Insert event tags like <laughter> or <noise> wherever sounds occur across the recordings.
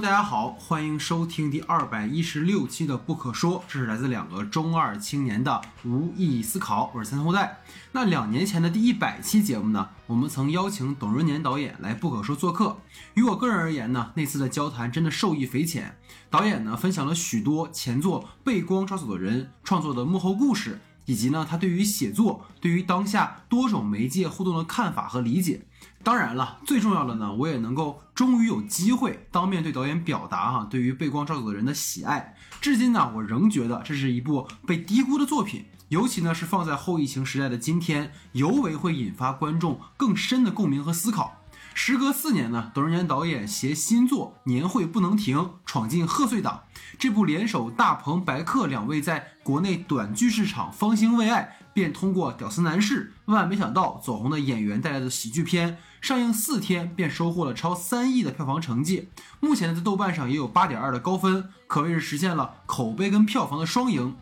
大家好，欢迎收听第二百一十六期的不可说，这是来自两个中二青年的无意义思考，我是三后代。那两年前的第一百期节目呢，我们曾邀请董润年导演来不可说做客。于我个人而言呢，那次的交谈真的受益匪浅。导演呢分享了许多前作《被光抓走的人》创作的幕后故事，以及呢他对于写作、对于当下多种媒介互动的看法和理解。当然了，最重要的呢，我也能够终于有机会当面对导演表达哈对于《被光照走的人》的喜爱。至今呢，我仍觉得这是一部被低估的作品，尤其呢是放在后疫情时代的今天，尤为会引发观众更深的共鸣和思考。时隔四年呢，董润年导演携新作《年会不能停》闯进贺岁档。这部联手大鹏、白客两位在国内短剧市场方兴未艾，便通过《屌丝男士》万万没想到走红的演员带来的喜剧片，上映四天便收获了超三亿的票房成绩。目前，在豆瓣上也有八点二的高分，可谓是实现了口碑跟票房的双赢。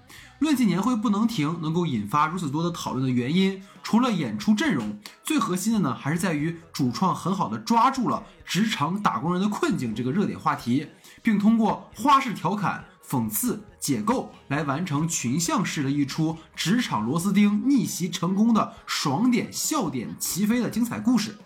论起年会不能停能够引发如此多的讨论的原因，除了演出阵容，最核心的呢，还是在于主创很好的抓住了职场打工人的困境这个热点话题，并通过花式调侃、讽刺、解构来完成群像式的一出职场螺丝钉逆袭成功的爽点笑点齐飞的精彩故事。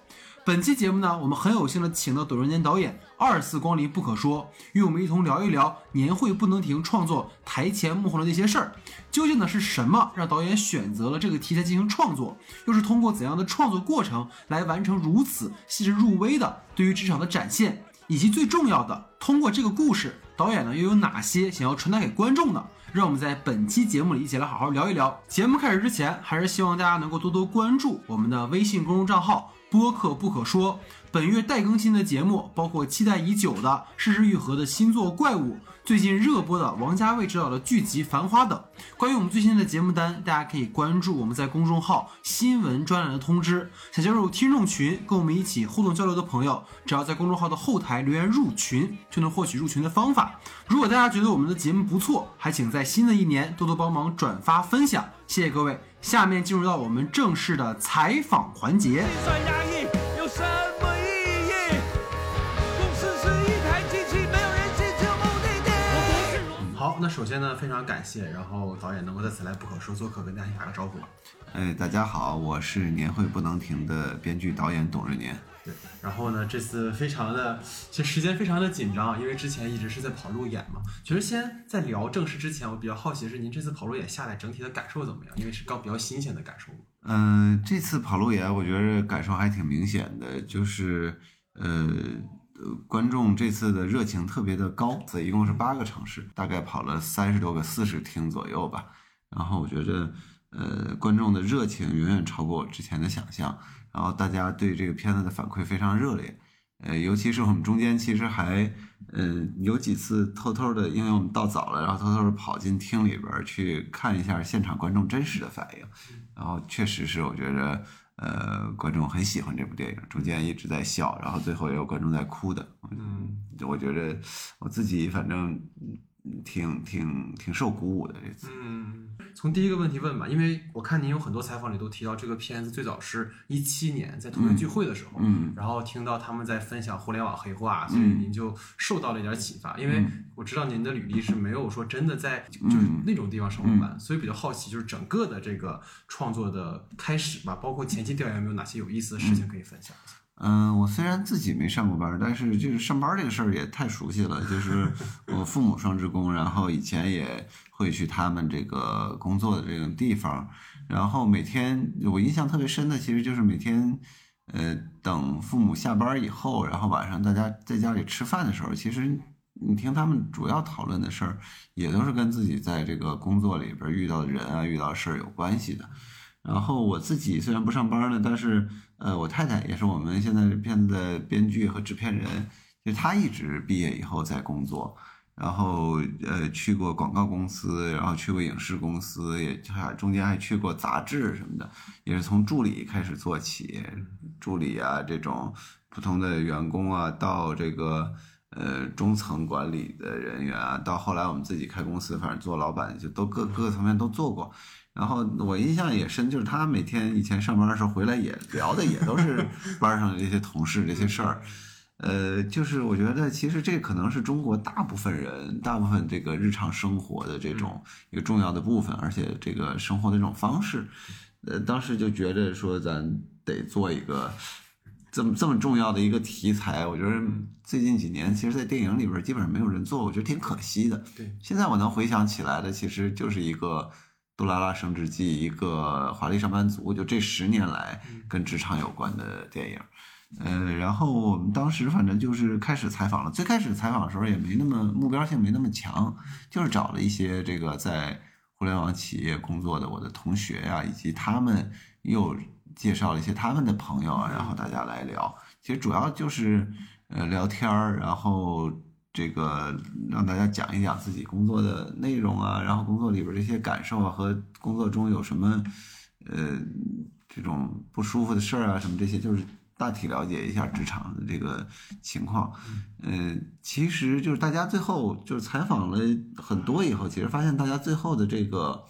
本期节目呢，我们很有幸的请到董润年导演二次光临不可说，与我们一同聊一聊年会不能停创作台前幕后的那些事儿。究竟呢是什么让导演选择了这个题材进行创作？又是通过怎样的创作过程来完成如此细致入微的对于职场的展现？以及最重要的，通过这个故事，导演呢又有哪些想要传达给观众呢？让我们在本期节目里一起来好好聊一聊。节目开始之前，还是希望大家能够多多关注我们的微信公众账号。播客不可说，本月待更新的节目包括期待已久的《失之愈合》的新作《怪物》，最近热播的王家卫执导的剧集《繁花》等。关于我们最新的节目单，大家可以关注我们在公众号新闻专栏的通知。想加入听众群，跟我们一起互动交流的朋友，只要在公众号的后台留言入群，就能获取入群的方法。如果大家觉得我们的节目不错，还请在新的一年多多帮忙转发分享，谢谢各位。下面进入到我们正式的采访环节。好，那首先呢，非常感谢，然后导演能够在此来不可说做客，跟大家打个招呼。哎，大家好，我是年会不能停的编剧导演董瑞年。对，然后呢，这次非常的，其实时间非常的紧张，因为之前一直是在跑路演嘛。其实先在聊正式之前，我比较好奇是，您这次跑路演下来整体的感受怎么样？因为是刚比较新鲜的感受。嗯，这次跑路演，我觉得感受还挺明显的，就是呃，观众这次的热情特别的高。所以一共是八个城市，大概跑了三十多个四十厅左右吧。然后我觉得，呃，观众的热情远远超过我之前的想象。然后大家对这个片子的反馈非常热烈，呃，尤其是我们中间其实还，嗯，有几次偷偷的，因为我们到早了，然后偷偷的跑进厅里边去看一下现场观众真实的反应，然后确实是我觉得，呃，观众很喜欢这部电影，中间一直在笑，然后最后也有观众在哭的，嗯，我觉得我自己反正挺挺挺受鼓舞的这次，嗯。从第一个问题问吧，因为我看您有很多采访里都提到这个片子最早是一七年在同学聚会的时候，嗯，然后听到他们在分享互联网黑化，所以您就受到了一点启发。因为我知道您的履历是没有说真的在就是那种地方上过班，所以比较好奇就是整个的这个创作的开始吧，包括前期调研有没有哪些有意思的事情可以分享？嗯，我虽然自己没上过班，但是就是上班这个事儿也太熟悉了。就是 <laughs> 我父母双职工，然后以前也会去他们这个工作的这种地方，然后每天我印象特别深的，其实就是每天，呃，等父母下班以后，然后晚上大家在家里吃饭的时候，其实你听他们主要讨论的事儿，也都是跟自己在这个工作里边遇到的人啊、遇到事儿有关系的。然后我自己虽然不上班呢，但是呃，我太太也是我们现在这片子的编剧和制片人，就她一直毕业以后在工作，然后呃去过广告公司，然后去过影视公司，也还中间还去过杂志什么的，也是从助理开始做起，助理啊这种普通的员工啊，到这个呃中层管理的人员啊，到后来我们自己开公司，反正做老板就都各各个层面都做过。然后我印象也深，就是他每天以前上班的时候回来也聊的也都是 <laughs> 班上的这些同事这些事儿，呃，就是我觉得其实这可能是中国大部分人、大部分这个日常生活的这种一个重要的部分，而且这个生活的这种方式，呃，当时就觉得说咱得做一个这么这么重要的一个题材。我觉得最近几年，其实，在电影里边基本上没有人做，我觉得挺可惜的。对，现在我能回想起来的，其实就是一个。《杜拉拉升职记》，一个华丽上班族，就这十年来跟职场有关的电影。呃，然后我们当时反正就是开始采访了。最开始采访的时候也没那么目标性，没那么强，就是找了一些这个在互联网企业工作的我的同学呀，以及他们又介绍了一些他们的朋友啊，然后大家来聊。其实主要就是呃聊天儿，然后。这个让大家讲一讲自己工作的内容啊，然后工作里边这些感受啊，和工作中有什么呃这种不舒服的事儿啊，什么这些，就是大体了解一下职场的这个情况。嗯，其实就是大家最后就是采访了很多以后，其实发现大家最后的这个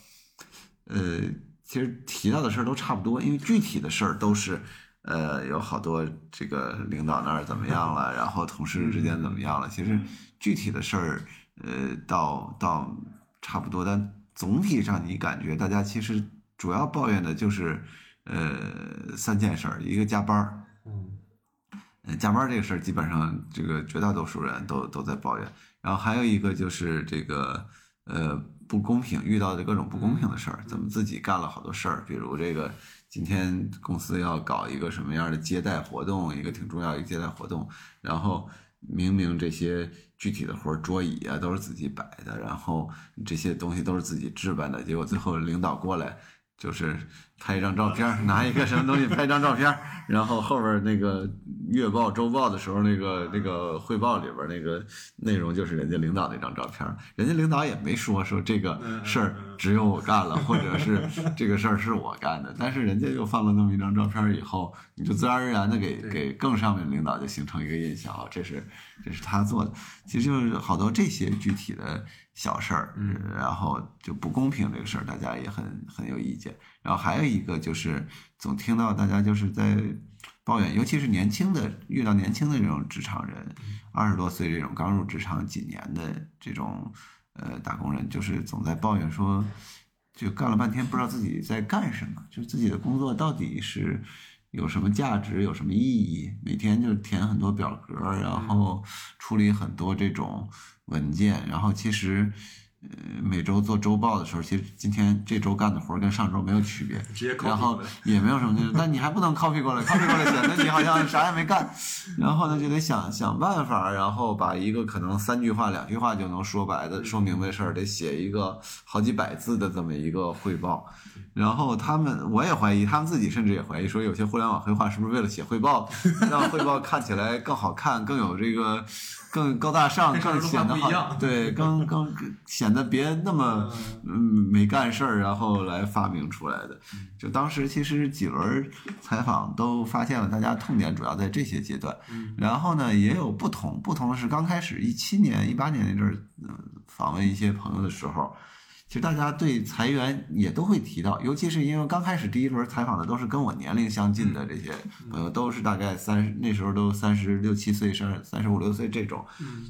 呃，其实提到的事儿都差不多，因为具体的事儿都是。呃，有好多这个领导那儿怎么样了，然后同事之间怎么样了？其实具体的事儿，呃，到到差不多，但总体上你感觉大家其实主要抱怨的就是，呃，三件事儿，一个加班儿，嗯，加班儿这个事儿基本上这个绝大多数人都都在抱怨，然后还有一个就是这个呃不公平，遇到的各种不公平的事儿，怎么自己干了好多事儿，比如这个。今天公司要搞一个什么样的接待活动，一个挺重要一个接待活动，然后明明这些具体的活，桌椅啊都是自己摆的，然后这些东西都是自己置办的，结果最后领导过来。就是拍一张照片，拿一个什么东西拍一张照片，然后后边那个月报、周报的时候，那个那个汇报里边那个内容就是人家领导那张照片，人家领导也没说说这个事儿只有我干了，或者是这个事儿是我干的，但是人家又放了那么一张照片以后，你就自然而然的给给更上面领导就形成一个印象啊，这是这是他做的，其实就是好多这些具体的。小事儿，然后就不公平这个事儿，大家也很很有意见。然后还有一个就是，总听到大家就是在抱怨，尤其是年轻的遇到年轻的这种职场人，二十多岁这种刚入职场几年的这种呃打工人，就是总在抱怨说，就干了半天不知道自己在干什么，就是自己的工作到底是有什么价值，有什么意义？每天就填很多表格，然后处理很多这种。文件，然后其实，呃，每周做周报的时候，其实今天这周干的活跟上周没有区别，然后也没有什么，但你还不能 copy 过来，copy 过来显得你好像啥也没干，然后呢就得想想办法，然后把一个可能三句话、两句话就能说白的、说明白事儿，得写一个好几百字的这么一个汇报。然后他们，我也怀疑，他们自己甚至也怀疑，说有些互联网黑话是不是为了写汇报，让汇报看起来更好看，更有这个，更高大上，更显得好，对，<laughs> 更更显得别那么嗯没干事儿，然后来发明出来的。就当时其实几轮采访都发现了，大家痛点主要在这些阶段。然后呢，也有不同，不同的是刚开始一七年、一八年那阵儿，访问一些朋友的时候。其实大家对裁员也都会提到，尤其是因为刚开始第一轮采访的都是跟我年龄相近的这些朋友，都是大概三那时候都三十六七岁、三三十五六岁这种，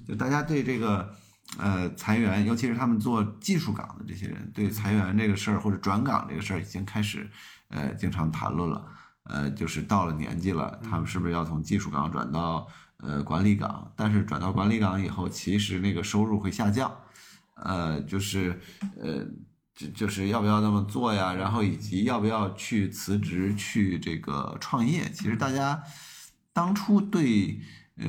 就大家对这个呃裁员，尤其是他们做技术岗的这些人，对裁员这个事儿或者转岗这个事儿已经开始呃经常谈论了，呃，就是到了年纪了，他们是不是要从技术岗转到呃管理岗？但是转到管理岗以后，其实那个收入会下降。呃，就是，呃，就就是要不要那么做呀？然后以及要不要去辞职去这个创业？其实大家当初对呃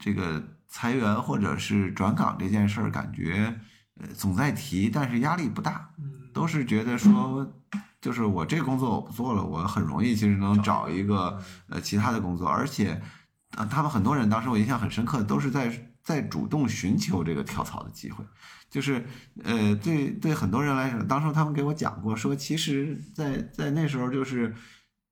这个裁员或者是转岗这件事儿，感觉呃总在提，但是压力不大，都是觉得说，就是我这个工作我不做了，我很容易其实能找一个呃其他的工作，而且啊，他们很多人当时我印象很深刻，都是在。在主动寻求这个跳槽的机会，就是，呃，对对很多人来说，当时他们给我讲过，说其实，在在那时候，就是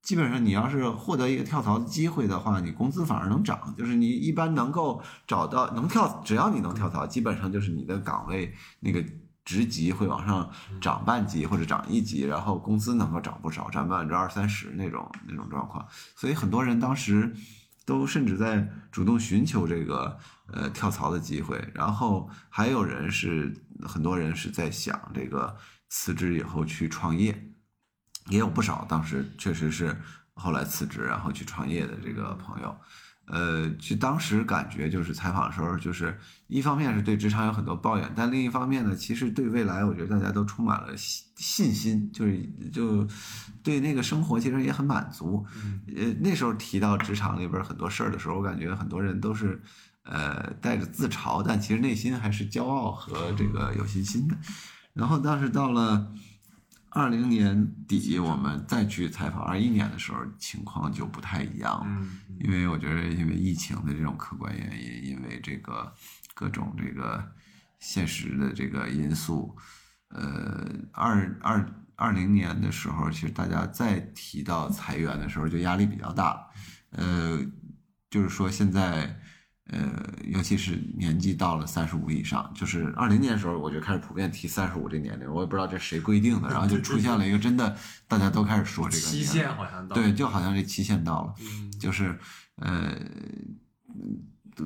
基本上你要是获得一个跳槽的机会的话，你工资反而能涨，就是你一般能够找到能跳，只要你能跳槽，基本上就是你的岗位那个职级会往上涨半级或者涨一级，然后工资能够涨不少，涨百分之二三十那种那种状况，所以很多人当时。都甚至在主动寻求这个呃跳槽的机会。然后还有人是很多人是在想这个辞职以后去创业，也有不少当时确实是后来辞职然后去创业的这个朋友。呃，就当时感觉就是采访的时候，就是一方面是对职场有很多抱怨，但另一方面呢，其实对未来，我觉得大家都充满了信信心，就是就对那个生活其实也很满足。呃，那时候提到职场里边很多事儿的时候，我感觉很多人都是呃带着自嘲，但其实内心还是骄傲和这个有信心的。然后当时到了。二零年底，我们再去采访二一年的时候，情况就不太一样了。因为我觉得，因为疫情的这种客观原因，因为这个各种这个现实的这个因素，呃，二二二零年的时候，其实大家再提到裁员的时候，就压力比较大。呃，就是说现在。呃，尤其是年纪到了三十五以上，就是二零年的时候，我就开始普遍提三十五这年龄，我也不知道这谁规定的，然后就出现了一个真的，大家都开始说这个期限好像到对，就好像这期限到了，就是呃，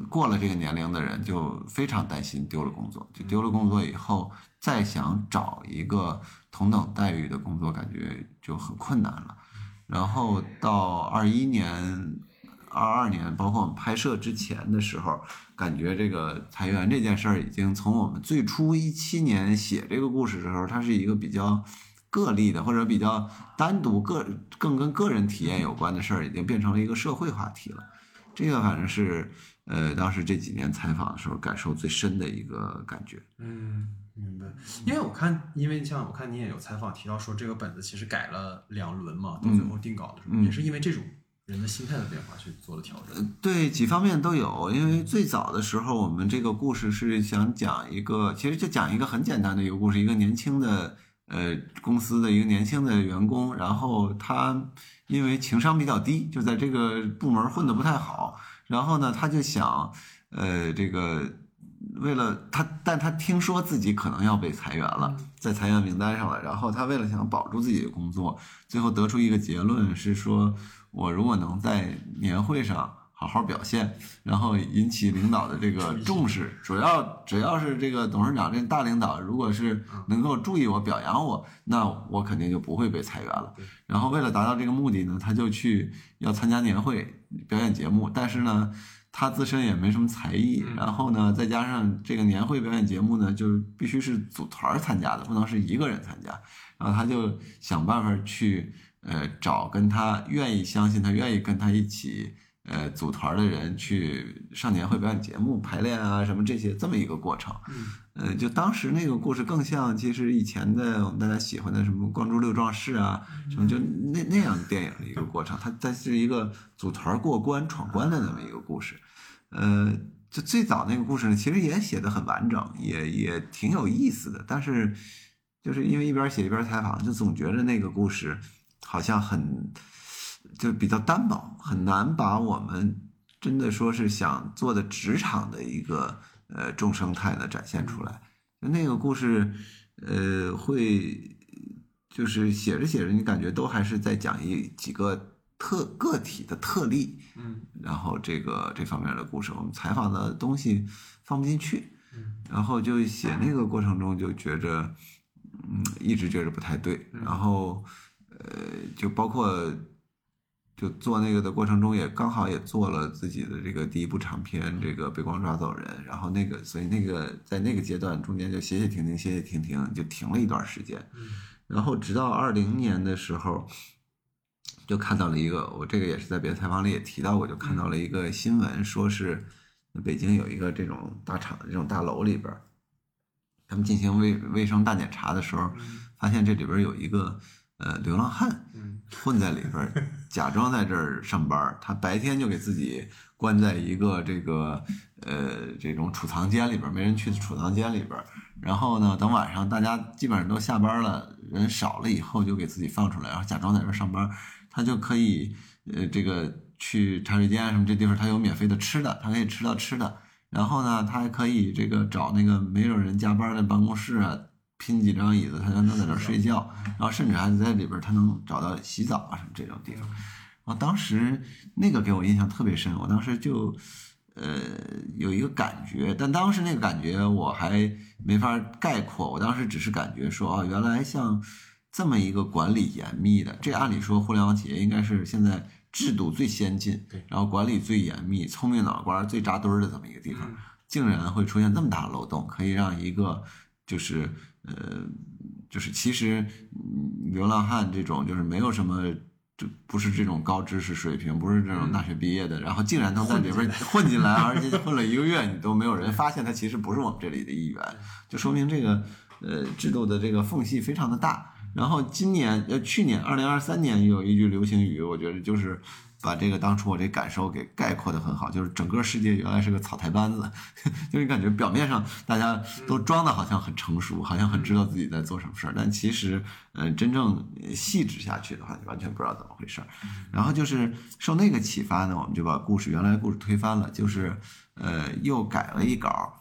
过了这个年龄的人就非常担心丢了工作，就丢了工作以后再想找一个同等待遇的工作，感觉就很困难了。然后到二一年。二二年，包括我们拍摄之前的时候，感觉这个裁员这件事儿已经从我们最初一七年写这个故事的时候，它是一个比较个例的，或者比较单独个更跟个人体验有关的事儿，已经变成了一个社会话题了。这个反正是呃，当时这几年采访的时候感受最深的一个感觉。嗯，明白。因为我看，因为像我看你也有采访提到说，这个本子其实改了两轮嘛，到最后定稿的时候，也是因为这种。人的心态的变化去做了调整，对几方面都有。因为最早的时候，我们这个故事是想讲一个，其实就讲一个很简单的一个故事，一个年轻的呃公司的一个年轻的员工，然后他因为情商比较低，就在这个部门混得不太好，然后呢，他就想呃这个为了他，但他听说自己可能要被裁员了，在裁员名单上了，然后他为了想保住自己的工作，最后得出一个结论是说。我如果能在年会上好好表现，然后引起领导的这个重视，主要只要是这个董事长这大领导，如果是能够注意我、表扬我，那我肯定就不会被裁员了。然后为了达到这个目的呢，他就去要参加年会表演节目，但是呢，他自身也没什么才艺，然后呢，再加上这个年会表演节目呢，就必须是组团参加的，不能是一个人参加，然后他就想办法去。呃，找跟他愿意相信他愿意跟他一起呃组团的人去上年会表演节目排练啊什么这些这么一个过程，嗯，呃，就当时那个故事更像其实以前的我们大家喜欢的什么《光珠六壮士》啊什么就那那样的电影的一个过程，它它是一个组团过关闯关的那么一个故事，呃，就最早那个故事呢，其实也写的很完整，也也挺有意思的，但是就是因为一边写一边采访，就总觉得那个故事。好像很，就比较单薄，很难把我们真的说是想做的职场的一个呃众生态呢展现出来。就那个故事，呃，会就是写着写着，你感觉都还是在讲一几个特个体的特例，嗯，然后这个这方面的故事，我们采访的东西放不进去，嗯。然后就写那个过程中就觉着，嗯，一直觉着不太对，然后。呃，就包括就做那个的过程中，也刚好也做了自己的这个第一部长片，这个被光抓走人。然后那个，所以那个在那个阶段中间就歇歇停停，歇歇停停，就停了一段时间。然后直到二零年的时候，就看到了一个，我这个也是在别的采访里也提到过，就看到了一个新闻，说是北京有一个这种大厂这种大楼里边，他们进行卫卫生大检查的时候，发现这里边有一个。呃，流浪汉混在里边，假装在这儿上班。他白天就给自己关在一个这个呃这种储藏间里边，没人去的储藏间里边。然后呢，等晚上大家基本上都下班了，人少了以后，就给自己放出来，然后假装在这儿上班。他就可以呃这个去茶水间什么这地方，他有免费的吃的，他可以吃到吃的。然后呢，他还可以这个找那个没有人加班的办公室啊。拼几张椅子，他就能在那儿睡觉，然后甚至还在里边，他能找到洗澡啊什么这种地方。啊，当时那个给我印象特别深，我当时就呃有一个感觉，但当时那个感觉我还没法概括，我当时只是感觉说啊，原来像这么一个管理严密的，这按理说互联网企业应该是现在制度最先进，对然后管理最严密、聪明脑瓜最扎堆儿的这么一个地方，竟然会出现这么大的漏洞，可以让一个就是呃，就是其实嗯流浪汉这种就是没有什么。就不是这种高知识水平，不是这种大学毕业的，然后竟然能在里边混进来，<laughs> 而且混了一个月，你都没有人发现他其实不是我们这里的一员，就说明这个呃制度的这个缝隙非常的大。然后今年呃去年二零二三年有一句流行语，我觉得就是把这个当初我这感受给概括的很好，就是整个世界原来是个草台班子，<laughs> 就是感觉表面上大家都装的好像很成熟，好像很知道自己在做什么事儿，但其实嗯、真正细致下去的话，你完全不知道怎么回事儿。然后就是受那个启发呢，我们就把故事原来故事推翻了，就是呃又改了一稿，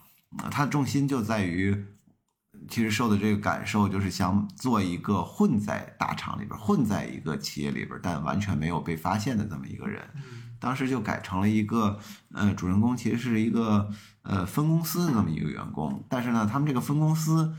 它的重心就在于。其实受的这个感受就是想做一个混在大厂里边，混在一个企业里边，但完全没有被发现的这么一个人。当时就改成了一个，呃，主人公其实是一个呃分公司的这么一个员工，但是呢，他们这个分公司，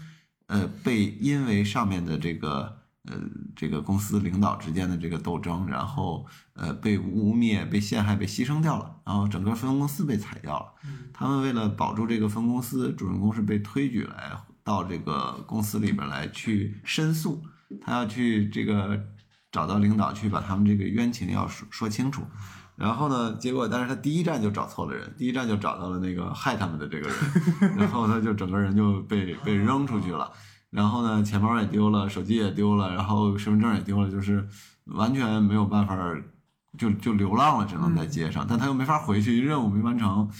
呃，被因为上面的这个呃这个公司领导之间的这个斗争，然后呃被污蔑、被陷害、被牺牲掉了，然后整个分公司被裁掉了。他们为了保住这个分公司，主人公是被推举来到这个公司里边来去申诉，他要去这个找到领导去把他们这个冤情要说说清楚。然后呢，结果但是他第一站就找错了人，第一站就找到了那个害他们的这个人，<laughs> 然后他就整个人就被被扔出去了。然后呢，钱包也丢了，手机也丢了，然后身份证也丢了，就是完全没有办法，就就流浪了，只能在街上。但他又没法回去，任务没完成。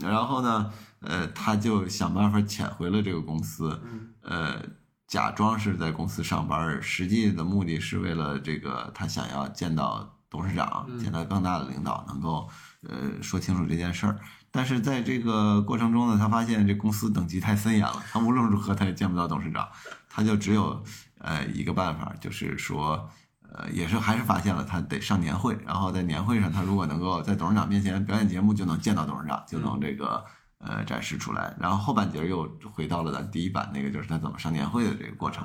然后呢，呃，他就想办法潜回了这个公司，呃，假装是在公司上班，实际的目的是为了这个他想要见到董事长，见到更大的领导，能够呃说清楚这件事儿。但是在这个过程中呢，他发现这公司等级太森严了，他无论如何他也见不到董事长，他就只有呃一个办法，就是说。呃，也是还是发现了他得上年会，然后在年会上，他如果能够在董事长面前表演节目，就能见到董事长，就能这个呃展示出来。然后后半截又回到了咱第一版那个，就是他怎么上年会的这个过程。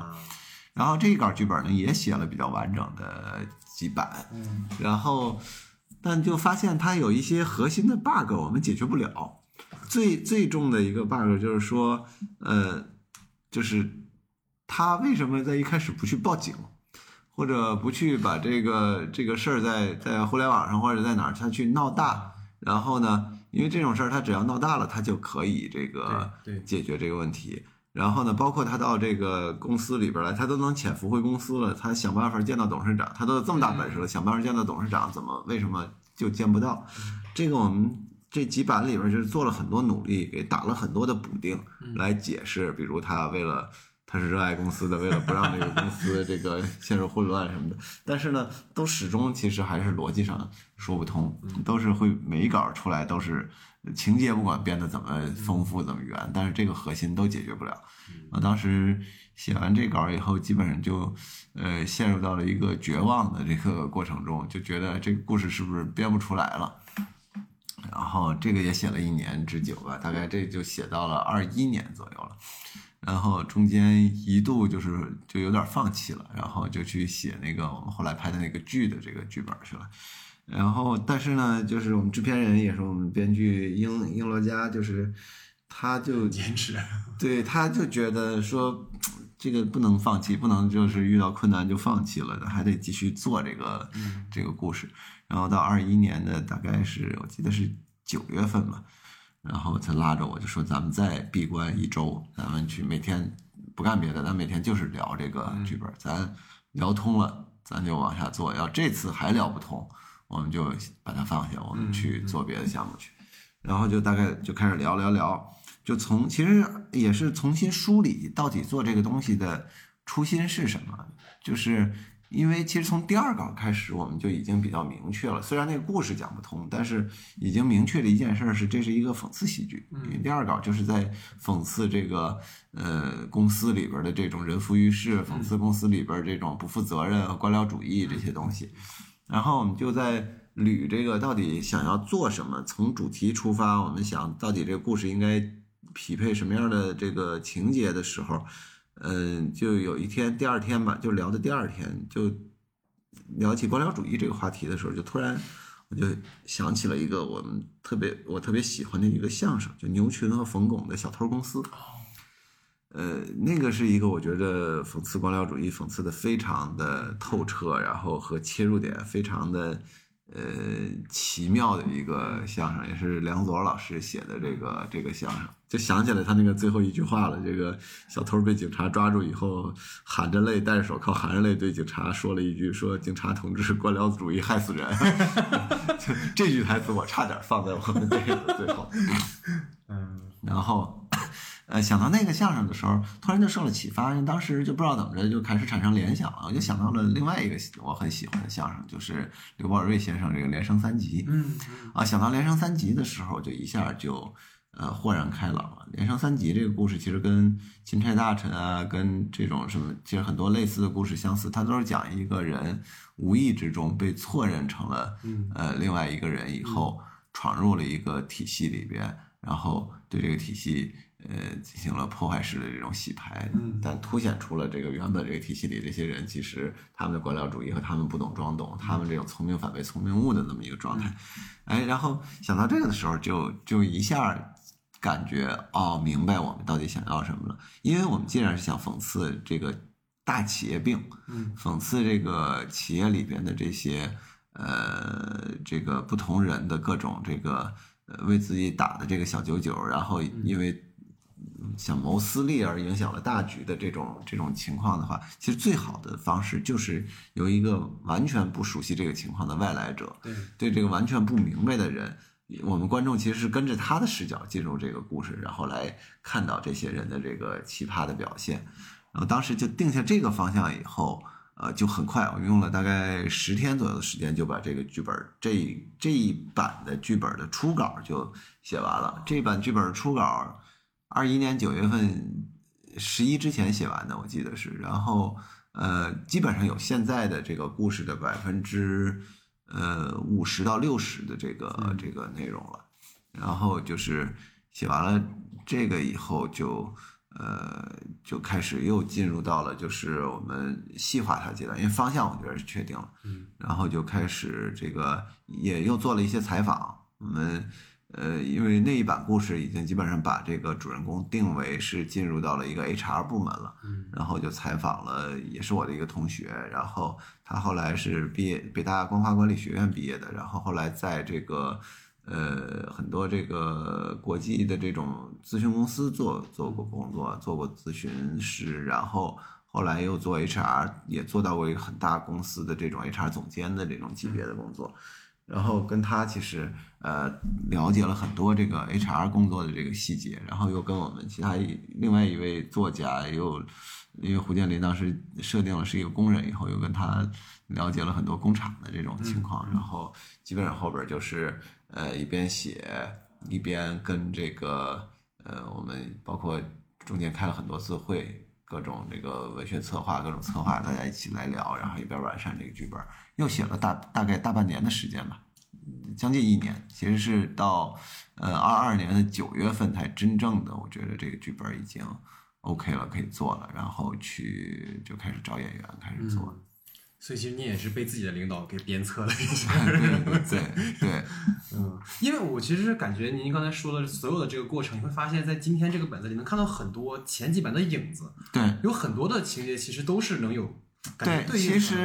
然后这一稿剧本呢，也写了比较完整的几版，然后但就发现它有一些核心的 bug 我们解决不了。最最重的一个 bug 就是说，呃，就是他为什么在一开始不去报警？或者不去把这个这个事儿在在互联网上或者在哪儿，他去闹大，然后呢，因为这种事儿他只要闹大了，他就可以这个解决这个问题。然后呢，包括他到这个公司里边来，他都能潜伏回公司了，他想办法见到董事长，他都这么大本事了，想办法见到董事长，怎么为什么就见不到？这个我们这几版里边就是做了很多努力，给打了很多的补丁来解释，比如他为了。他是热爱公司的，为了不让这个公司这个陷入混乱什么的，但是呢，都始终其实还是逻辑上说不通，都是会每一稿出来都是情节不管编的怎么丰富怎么圆，但是这个核心都解决不了。我当时写完这稿以后，基本上就呃陷入到了一个绝望的这个过程中，就觉得这个故事是不是编不出来了。然后这个也写了一年之久吧，大概这就写到了二一年左右了。然后中间一度就是就有点放弃了，然后就去写那个我们后来拍的那个剧的这个剧本去了。然后但是呢，就是我们制片人也是我们编剧英英罗家，就是他就坚持，对，他就觉得说这个不能放弃，不能就是遇到困难就放弃了，还得继续做这个、这个故事。然后到二一年的大概是我记得是九月份吧，然后他拉着我就说咱们再闭关一周，咱们去每天不干别的，咱每天就是聊这个剧本，咱聊通了，咱就往下做。要这次还聊不通，我们就把它放下，我们去做别的项目去。然后就大概就开始聊聊聊，就从其实也是重新梳理到底做这个东西的初心是什么，就是因为其实从第二稿开始我们就已经比较明确了，虽然那个故事讲不通，但是已经明确了一件事儿是这是一个讽刺喜剧，因为第二稿就是在讽刺这个呃公司里边的这种人浮于事，讽刺公司里边这种不负责任和官僚主义这些东西。然后我们就在捋这个到底想要做什么，从主题出发，我们想到底这个故事应该匹配什么样的这个情节的时候，嗯，就有一天，第二天吧，就聊的第二天，就聊起官僚主义这个话题的时候，就突然我就想起了一个我们特别我特别喜欢的一个相声，就牛群和冯巩的《小偷公司》。呃，那个是一个我觉得讽刺官僚主义讽刺的非常的透彻，然后和切入点非常的呃奇妙的一个相声，也是梁左老师写的这个这个相声，就想起来他那个最后一句话了。这个小偷被警察抓住以后，含着泪，戴着手铐，含着泪对警察说了一句：“说警察同志，官僚主义害死人。”这句台词我差点放在我们这个最后。嗯，<laughs> 然后。呃，想到那个相声的时候，突然就受了启发，当时就不知道怎么着就开始产生联想了。我就想到了另外一个我很喜欢的相声，就是刘宝瑞先生这个《连升三级》。嗯，啊，想到《连升三级》的时候，就一下就呃豁然开朗了。《连升三级》这个故事其实跟钦差大臣啊，跟这种什么，其实很多类似的故事相似，它都是讲一个人无意之中被错认成了呃另外一个人以后，闯入了一个体系里边，然后对这个体系。呃，进行了破坏式的这种洗牌，但凸显出了这个原本这个体系里这些人，其实他们的官僚主义和他们不懂装懂，他们这种聪明反被聪明误的这么一个状态。哎，然后想到这个的时候，就就一下感觉哦，明白我们到底想要什么了。因为我们既然是想讽刺这个大企业病，嗯讽刺这个企业里边的这些呃这个不同人的各种这个呃为自己打的这个小九九，然后因为。想谋私利而影响了大局的这种这种情况的话，其实最好的方式就是由一个完全不熟悉这个情况的外来者，对对这个完全不明白的人，我们观众其实是跟着他的视角进入这个故事，然后来看到这些人的这个奇葩的表现。然后当时就定下这个方向以后，呃，就很快，我用了大概十天左右的时间就把这个剧本这这一版的剧本的初稿就写完了。这版剧本初稿。二一年九月份十一之前写完的，我记得是，然后呃，基本上有现在的这个故事的百分之呃五十到六十的这个这个内容了，然后就是写完了这个以后，就呃就开始又进入到了就是我们细化它阶段，因为方向我觉得是确定了，嗯，然后就开始这个也又做了一些采访，我们。呃，因为那一版故事已经基本上把这个主人公定为是进入到了一个 HR 部门了，嗯，然后就采访了，也是我的一个同学，然后他后来是毕业北大光华管理学院毕业的，然后后来在这个呃很多这个国际的这种咨询公司做做过工作，做过咨询师，然后后来又做 HR，也做到过一个很大公司的这种 HR 总监的这种级别的工作。然后跟他其实呃了解了很多这个 HR 工作的这个细节，然后又跟我们其他一另外一位作家又因为胡建林当时设定了是一个工人，以后又跟他了解了很多工厂的这种情况，然后基本上后边就是呃一边写一边跟这个呃我们包括中间开了很多次会。各种这个文学策划，各种策划，大家一起来聊，然后一边完善这个剧本，又写了大大概大半年的时间吧，将近一年。其实是到呃二二年的九月份才真正的，我觉得这个剧本已经 OK 了，可以做了，然后去就开始找演员，开始做。所以其实你也是被自己的领导给鞭策了一下，<laughs> 对对，嗯，因为我其实感觉您刚才说的所有的这个过程，你会发现在今天这个本子里能看到很多前几版的影子，对，有很多的情节其实都是能有。对，其实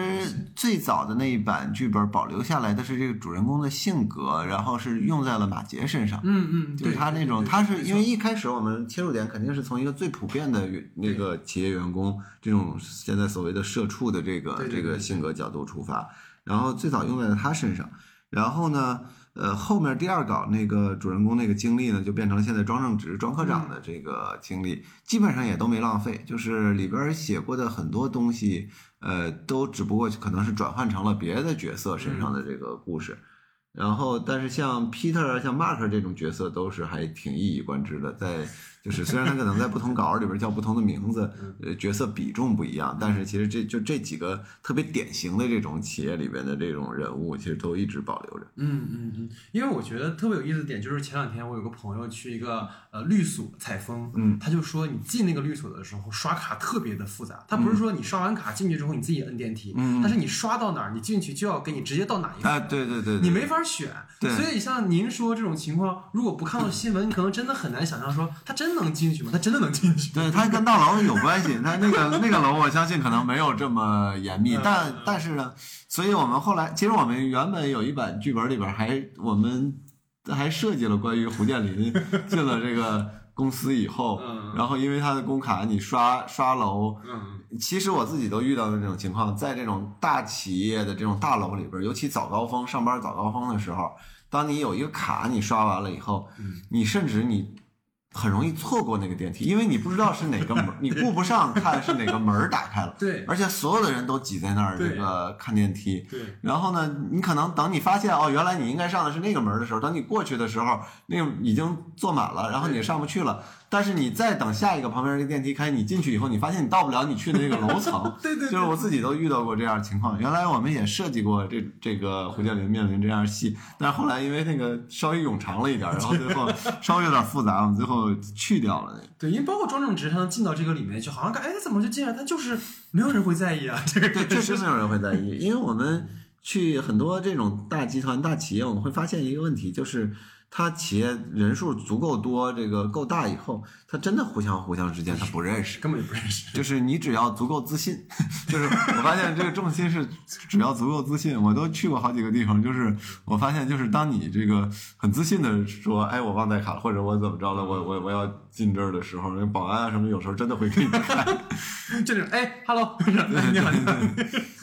最早的那一版剧本保留下来的是这个主人公的性格，然后是用在了马杰身上。嗯嗯，就是他那种，他是因为一开始我们切入点肯定是从一个最普遍的那个企业员工这种现在所谓的社畜的这个这个性格角度出发，然后最早用在了他身上，然后呢。呃，后面第二稿那个主人公那个经历呢，就变成了现在庄正直庄科长的这个经历，基本上也都没浪费，就是里边写过的很多东西，呃，都只不过可能是转换成了别的角色身上的这个故事，然后但是像 Peter 啊，像 Mark 这种角色都是还挺一以贯之的，在就是虽然他可能在不同稿里边叫不同的名字，呃，角色比重不一样，但是其实这就这几个特别典型的这种企业里边的这种人物，其实都一直保留着。嗯嗯嗯，因为我觉得特别有意思的点就是前两天我有个朋友去一个呃律所采风，嗯，他就说你进那个律所的时候刷卡特别的复杂，他不是说你刷完卡进去之后你自己摁电梯，嗯但是你刷到哪儿你进去就要给你直接到哪一个。啊，对对对，对你没法选，对所以像您说这种情况，如果不看到新闻，你可能真的很难想象说他真能进去吗？他真的能进去？对，他跟大楼有关系。<laughs> 他那个那个楼，我相信可能没有这么严密，但但是呢，所以我们后来，其实我们原本有一版剧本里边还我们还设计了关于胡建林进了这个公司以后，嗯然后因为他的工卡你刷刷楼，嗯其实我自己都遇到的这种情况，在这种大企业的这种大楼里边，尤其早高峰上班早高峰的时候，当你有一个卡你刷完了以后，嗯你甚至你很容易错过那个电梯，因为你不知道是哪个门，你顾不上看是哪个门打开了，对而且所有的人都挤在那儿对这个看电梯。对，然后呢，你可能等你发现哦，原来你应该上的是那个门的时候，等你过去的时候，那个已经坐满了，然后你也上不去了。但是你再等下一个旁边那个电梯开，你进去以后，你发现你到不了你去的那个楼层。<laughs> 对对对就是我自己都遇到过这样的情况。原来我们也设计过这这个胡建林面临这样的戏，但是后来因为那个稍微冗长了一点，然后最后稍微有点复杂，我们最后去掉了那个。对，因为包括庄正直他能进到这个里面去，好像感哎怎么就进来，但就是没有人会在意啊，这个对，确实没有人会在意，因为我们去很多这种大集团、大企业，我们会发现一个问题，就是它企业人数足够多，这个够大以后，他真的互相互相之间他不认识。根本就不认识。就是 <laughs> 你只要足够自信，就是我发现这个重心是只要足够自信。我都去过好几个地方，就是我发现就是当你这个很自信的说，哎，我忘带卡了，或者我怎么着了，我我我要进这儿的时候，那保安啊什么有时候真的会给你看。<laughs> 就那种哎，hello，<laughs> 你好，你好，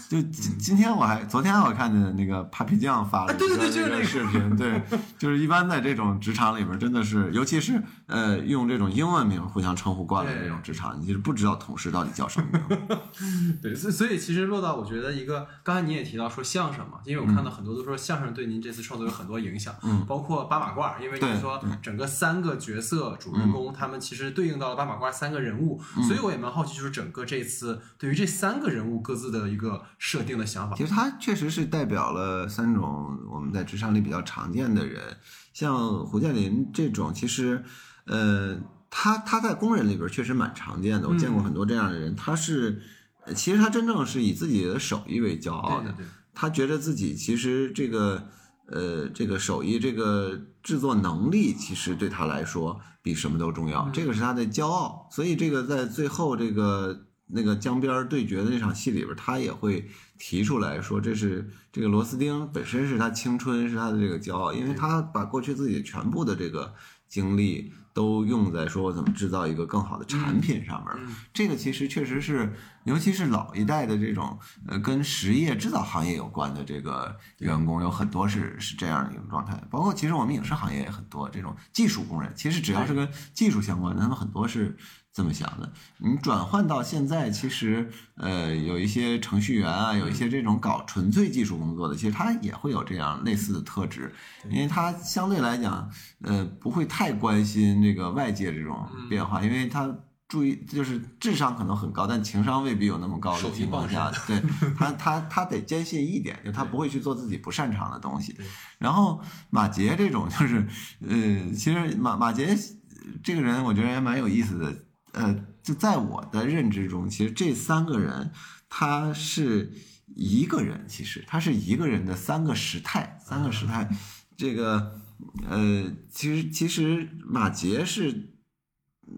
就今今天我还昨天我看见那个 Papi 酱发了对对对个视频，对，就是一般在这种职场里边，真的是，尤其是呃用这种英文名互相称呼惯了的这种职场，你其实不知道同事到底叫什么名。<laughs> 对，所以所以其实落到我觉得一个，刚才你也提到说相声嘛，因为我看到很多都说相声对您这次创作有很多影响，嗯包括八马褂，因为对你说整个三个角色主人公，他们其实对应到了八马褂三个人物，所以我也蛮好奇，就是整个这次对于这三个人物各自的一个设定的想法其。实它确实是代表了三种我们在职场里比较常见的人，像胡建林这种，其实，呃，他他在工人里边确实蛮常见的，我见过很多这样的人，他是，呃其实他真正是以自己的手艺为骄傲的，对对对，他觉得自己其实这个呃这个手艺这个制作能力，其实对他来说比什么都重要，这个是他的骄傲。所以这个在最后这个那个江边对决的那场戏里边，他也会提出来说，这是这个螺丝钉本身是他青春，是他的这个骄傲，因为他把过去自己全部的这个精力。都用在说我怎么制造一个更好的产品上面，嗯这个其实确实是，尤其是老一代的这种呃跟实业制造行业有关的这个员工，有很多是是这样的一种状态。包括其实我们影视行业也很多这种技术工人，其实只要是跟技术相关的，他们很多是这么想的。你转换到现在，其实呃有一些程序员啊，有一些这种搞纯粹技术工作的，其实他也会有这样类似的特质，因为他相对来讲呃不会太关心这个外界这种变化，因为他。注意，就是智商可能很高，但情商未必有那么高的情况下，对 <laughs> 他他他得坚信一点，就他不会去做自己不擅长的东西。然后马杰这种就是，呃，其实马马杰这个人，我觉得也蛮有意思的。呃，就在我的认知中，其实这三个人他是一个人，其实他是一个人的三个时态，三个时态。这个呃，其实其实马杰是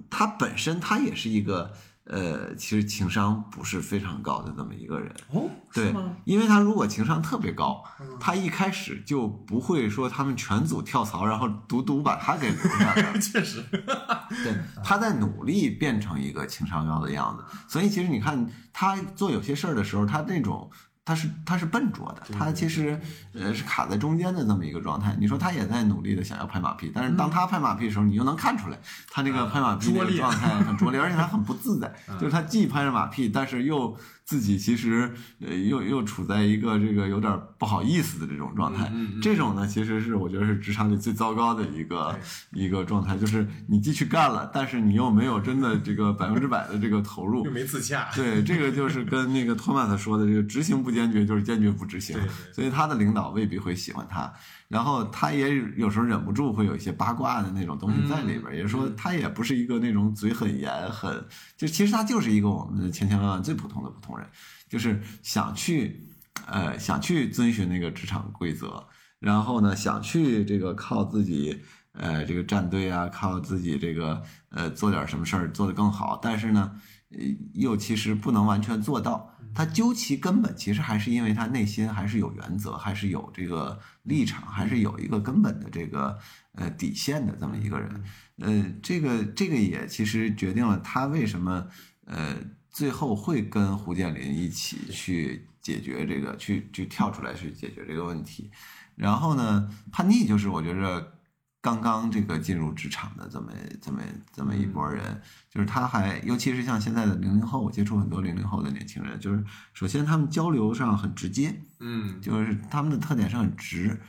他本身他也是一个呃，其实情商不是非常高的这么一个人。哦，对？，因为他如果情商特别高，嗯他一开始就不会说他们全组跳槽，然后独独把他给留下来。确实，对，他在努力变成一个情商高的样子。所以其实你看他做有些事儿的时候，他那种。他是他是笨拙的，他其实呃是卡在中间的这么一个状态。你说他也在努力的想要拍马屁，但是当他拍马屁的时候，你又能看出来他那个拍马屁那拙劣个状态很拙劣，<laughs> 而且他很不自在，就是他既拍着马屁，但是又自己其实呃又又处在一个这个有点不好意思的这种状态。这种呢，其实是我觉得是职场里最糟糕的一个一个状态，就是你继续干了，但是你又没有真的这个百分之百的这个投入 <laughs> 又。没自洽。对，这个就是跟那个托马斯说的，这个执行不坚决就是坚决不执行所以他的领导未必会喜欢他，然后他也有时候忍不住会有一些八卦的那种东西在里边儿，也就是说他也不是一个那种嘴很严很，就其实他就是一个我们的千千万万最普通的普通人，就是想去呃想去遵循那个职场规则，然后呢想去这个靠自己。呃，这个站队啊，靠自己这个呃做点什么事儿做得更好，但是呢，呃又其实不能完全做到。他究其根本，其实还是因为他内心还是有原则，还是有这个立场，还是有一个根本的这个呃底线的这么一个人。呃，这个这个也其实决定了他为什么呃最后会跟胡建林一起去解决这个，去去跳出来去解决这个问题。然后呢，叛逆就是我觉着刚刚这个进入职场的这么这么这么一波人，就是他还尤其是像现在的零零后，我接触很多零零后的年轻人，就是首先他们交流上很直接，嗯，就是他们的特点是很直。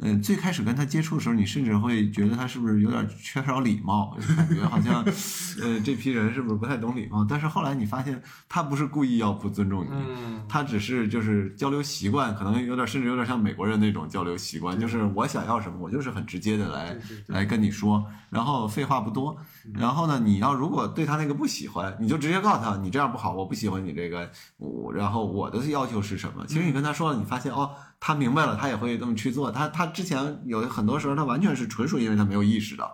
呃，最开始跟他接触的时候，你甚至会觉得他是不是有点缺少礼貌，就感觉好像，呃，这批人是不是不太懂礼貌？但是后来你发现，他不是故意要不尊重你，嗯他只是就是交流习惯，可能有点甚至有点像美国人那种交流习惯，就是我想要什么，我就是很直接的来来跟你说，然后废话不多。然后呢，你要如果对他那个不喜欢，你就直接告诉他，你这样不好，我不喜欢你这个，我然后我的要求是什么？其实你跟他说了，你发现哦，他明白了，他也会这么去做。他他之前有很多时候，他完全是纯属因为他没有意识到。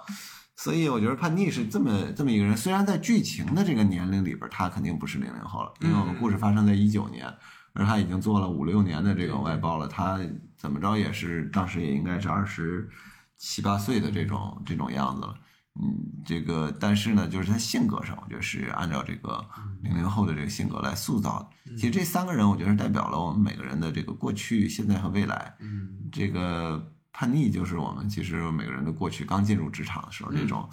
所以我觉得叛逆是这么这么一个人，虽然在剧情的这个年龄里边，他肯定不是零零后了，因为我们故事发生在一九年，而他已经做了五六年的这个外包了，他怎么着也是当时也应该是二十七八岁的这种这种样子了。嗯，这个但是呢，就是他性格上，我觉得是按照这个零零后的这个性格来塑造的。其实这三个人，我觉得是代表了我们每个人的这个过去、现在和未来。嗯，这个叛逆就是我们其实每个人的过去，刚进入职场的时候嗯这种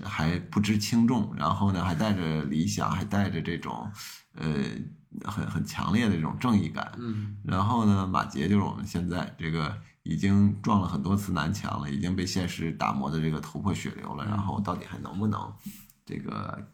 呃还不知轻重，然后呢还带着理想，还带着这种呃很很强烈的这种正义感。嗯，然后呢，马杰就是我们现在这个已经撞了很多次南墙了，已经被现实打磨的这个头破血流了，然后到底还能不能这个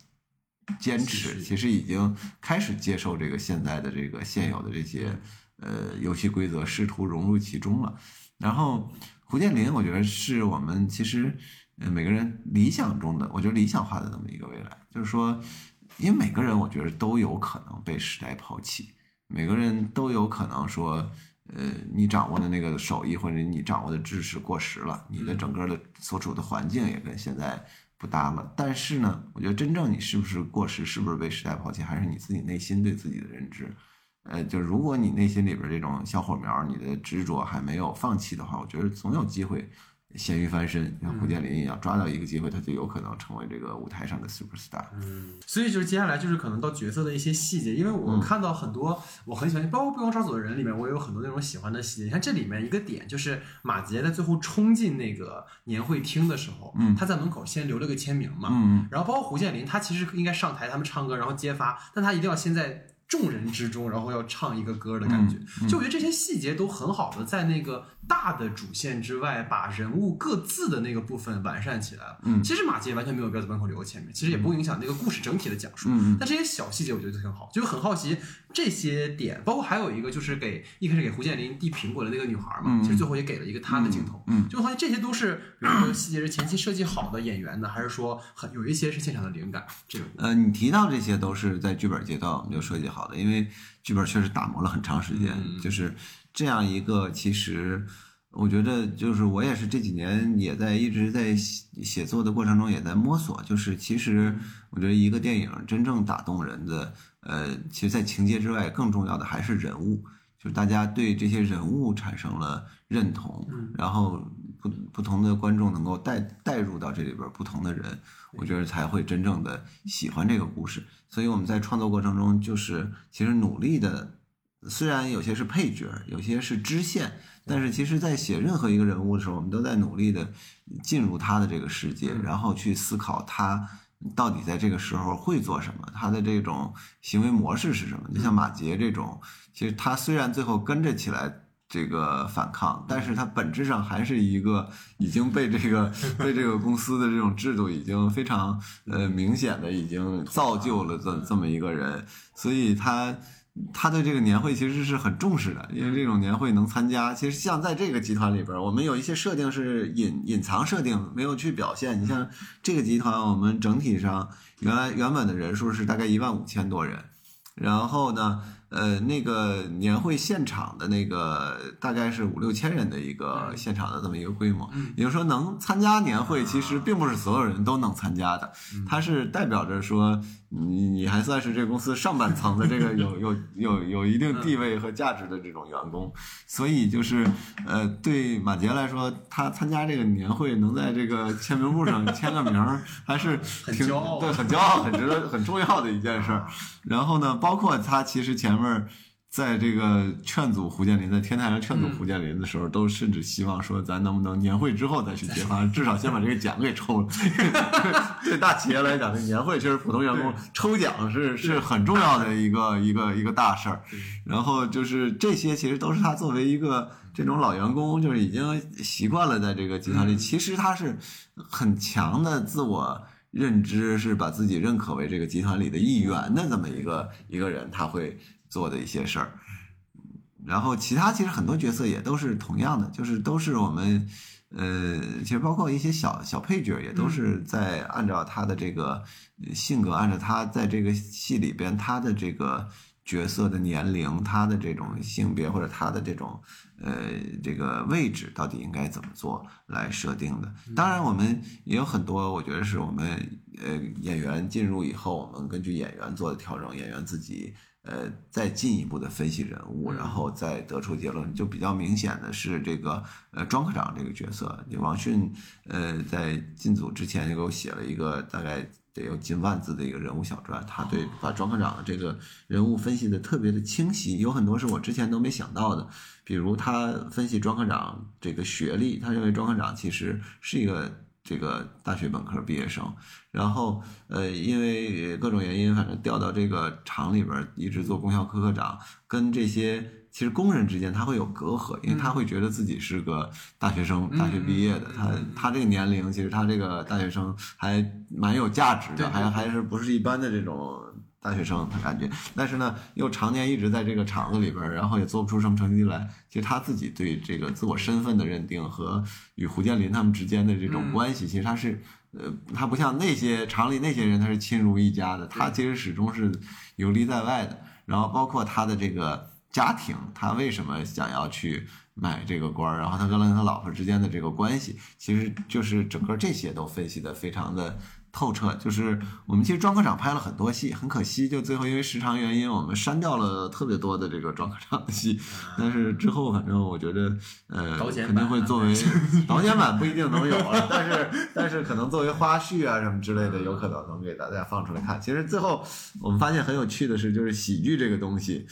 坚持？其实已经开始接受这个现在的这个现有的这些呃游戏规则，试图融入其中了。然后胡建林，我觉得是我们其实呃每个人理想中的，我觉得理想化的这么一个未来，就是说，因为每个人我觉得都有可能被时代抛弃，每个人都有可能说，呃，你掌握的那个手艺或者你掌握的知识过时了，你的整个的所处的环境也跟现在不搭了。但是呢，我觉得真正你是不是过时，是不是被时代抛弃，还是你自己内心对自己的认知。呃，就如果你内心里边这种小火苗，你的执着还没有放弃的话，我觉得总有机会咸鱼翻身，像胡建林一样，抓到一个机会，他就有可能成为这个舞台上的 super star。嗯所以就是接下来就是可能到角色的一些细节，因为我看到很多我很喜欢，包括《不光烧走的人》里面，我也有很多那种喜欢的细节。你看这里面一个点就是马杰在最后冲进那个年会厅的时候，嗯他在门口先留了个签名嘛，嗯然后包括胡建林，他其实应该上台他们唱歌，然后揭发，但他一定要先在众人之中，然后要唱一个歌的感觉。嗯就我觉得这些细节都很好的在那个大的主线之外，把人物各自的那个部分完善起来了。嗯其实马杰完全没有必要在门口留个签名，其实也不会影响那个故事整体的讲述。但这些小细节我觉得就很好，就是很好奇这些点，包括还有一个就是给一开始给胡建林递苹果的那个女孩嘛，嗯其实最后也给了一个她的镜头，嗯就发现这些都是比如说细节是前期设计好的演员的，还是说很有一些是现场的灵感？这种呃，你提到这些都是在剧本阶段我们就设计好的，因为剧本确实打磨了很长时间，嗯就是这样一个其实。我觉得就是我也是这几年也在一直在写写作的过程中也在摸索，就是其实我觉得一个电影真正打动人的，呃，其实，在情节之外更重要的还是人物，就是大家对这些人物产生了认同，然后不不同的观众能够带带入到这里边不同的人，我觉得才会真正的喜欢这个故事。所以我们在创作过程中，就是其实努力的，虽然有些是配角，有些是支线，但是其实，在写任何一个人物的时候，我们都在努力的进入他的这个世界，然后去思考他到底在这个时候会做什么，他的这种行为模式是什么。就像马杰这种，其实他虽然最后跟着起来。这个反抗，但是他本质上还是一个已经被这个 <laughs> 被这个公司的这种制度已经非常呃明显的已经造就了这这么一个人，所以他他对这个年会其实是很重视的，因为这种年会能参加，其实像在这个集团里边，我们有一些设定是隐隐藏设定，没有去表现。你像这个集团，我们整体上原来原本的人数是大概一万五千多人，然后呢？呃，那个年会现场的那个大概是五六千人的一个现场的这么一个规模，也就是说能参加年会，其实并不是所有人都能参加的，它是代表着说。你你还算是这公司上半层的这个有有有有一定地位和价值的这种员工，所以就是呃，对马杰来说，他参加这个年会能在这个签名簿上签个名儿，还是挺对很骄傲、很值得、很重要的一件事儿。然后呢，包括他其实前面。在这个劝阻胡建林，在天台上劝阻胡建林的时候，都甚至希望说，咱能不能年会之后再去揭发，至少先把这个奖给抽了。对大企业来讲，这年会其实普通员工抽奖是是很重要的一个一个一个大事儿。然后就是这些，其实都是他作为一个这种老员工，就是已经习惯了在这个集团里，其实他是很强的自我认知，是把自己认可为这个集团里的一员的这么一个一个人，他会。做的一些事儿，然后其他其实很多角色也都是同样的，就是都是我们，呃，其实包括一些小小配角也都是在按照他的这个性格，按照他在这个戏里边他的这个角色的年龄、他的这种性别或者他的这种呃这个位置到底应该怎么做来设定的。当然，我们也有很多，我觉得是我们呃演员进入以后，我们根据演员做的调整，演员自己。呃，再进一步的分析人物，然后再得出结论，就比较明显的是这个呃庄科长这个角色，王迅呃在进组之前就给我写了一个大概得有近万字的一个人物小传，他对把庄科长的这个人物分析的特别的清晰，有很多是我之前都没想到的，比如他分析庄科长这个学历，他认为庄科长其实是一个。这个大学本科毕业生，然后呃，因为各种原因，反正调到这个厂里边，一直做供销科科长，跟这些其实工人之间他会有隔阂，因为他会觉得自己是个大学生，大学毕业的，他他这个年龄，其实他这个大学生还蛮有价值的，还还是不是一般的这种。大学生他感觉，但是呢，又常年一直在这个厂子里边，然后也做不出什么成绩来。其实他自己对这个自我身份的认定和与胡建林他们之间的这种关系，其实他是，呃，他不像那些厂里那些人，他是亲如一家的。他其实始终是游离在外的。然后包括他的这个家庭，他为什么想要去买这个官儿？然后他跟他老婆之间的这个关系，其实就是整个这些都分析的非常的。透彻就是我们其实庄科长拍了很多戏，很可惜，就最后因为时长原因，我们删掉了特别多的这个庄科长的戏。但是之后反正我觉得，呃，肯定会作为导演 <laughs> 版不一定能有了，但是但是可能作为花絮啊什么之类的，有可能能给大家放出来看。其实最后我们发现很有趣的是，就是喜剧这个东西，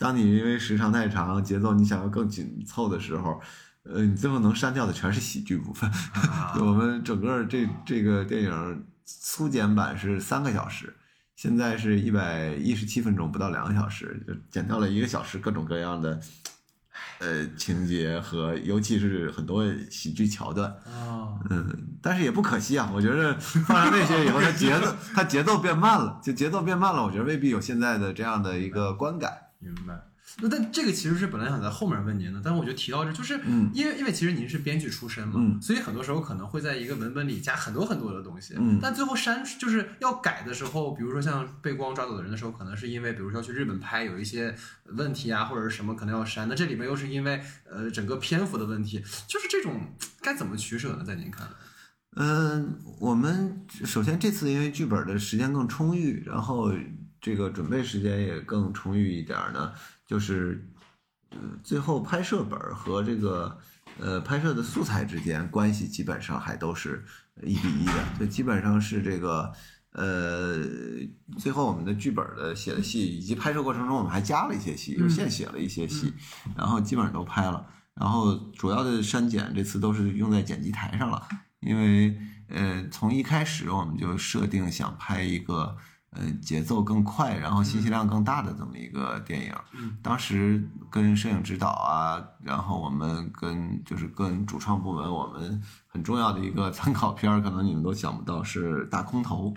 当你因为时长太长，节奏你想要更紧凑的时候，呃，你最后能删掉的全是喜剧部分。<laughs> 我们整个这这个电影。粗剪版是三个小时，现在是一百一十七分钟，不到两个小时，就剪掉了一个小时，各种各样的呃情节和尤其是很多喜剧桥段。嗯，但是也不可惜啊，我觉得放上那些以后，它节奏它节奏变慢了，就节奏变慢了，我觉得未必有现在的这样的一个观感。明白。那但这个其实是本来想在后面问您的，但是我就提到这，就是因为因为其实您是编剧出身嘛，所以很多时候可能会在一个文本里加很多很多的东西，但最后删就是要改的时候，比如说像被光抓走的人的时候，可能是因为比如说要去日本拍有一些问题啊，或者是什么可能要删，那这里面又是因为呃整个篇幅的问题，就是这种该怎么取舍呢？在您看来？嗯，我们首先这次因为剧本的时间更充裕，然后这个准备时间也更充裕一点呢。就是，呃，最后拍摄本和这个呃拍摄的素材之间关系基本上还都是一比一的，就基本上是这个呃，最后我们的剧本的写的戏以及拍摄过程中我们还加了一些戏，又现写了一些戏，然后基本上都拍了，然后主要的删减这次都是用在剪辑台上了，因为呃，从一开始我们就设定想拍一个呃节奏更快，然后信息量更大的这么一个电影。嗯，当时跟摄影指导啊，然后我们跟就是跟主创部门，我们很重要的一个参考片儿，可能你们都想不到是《大空头》。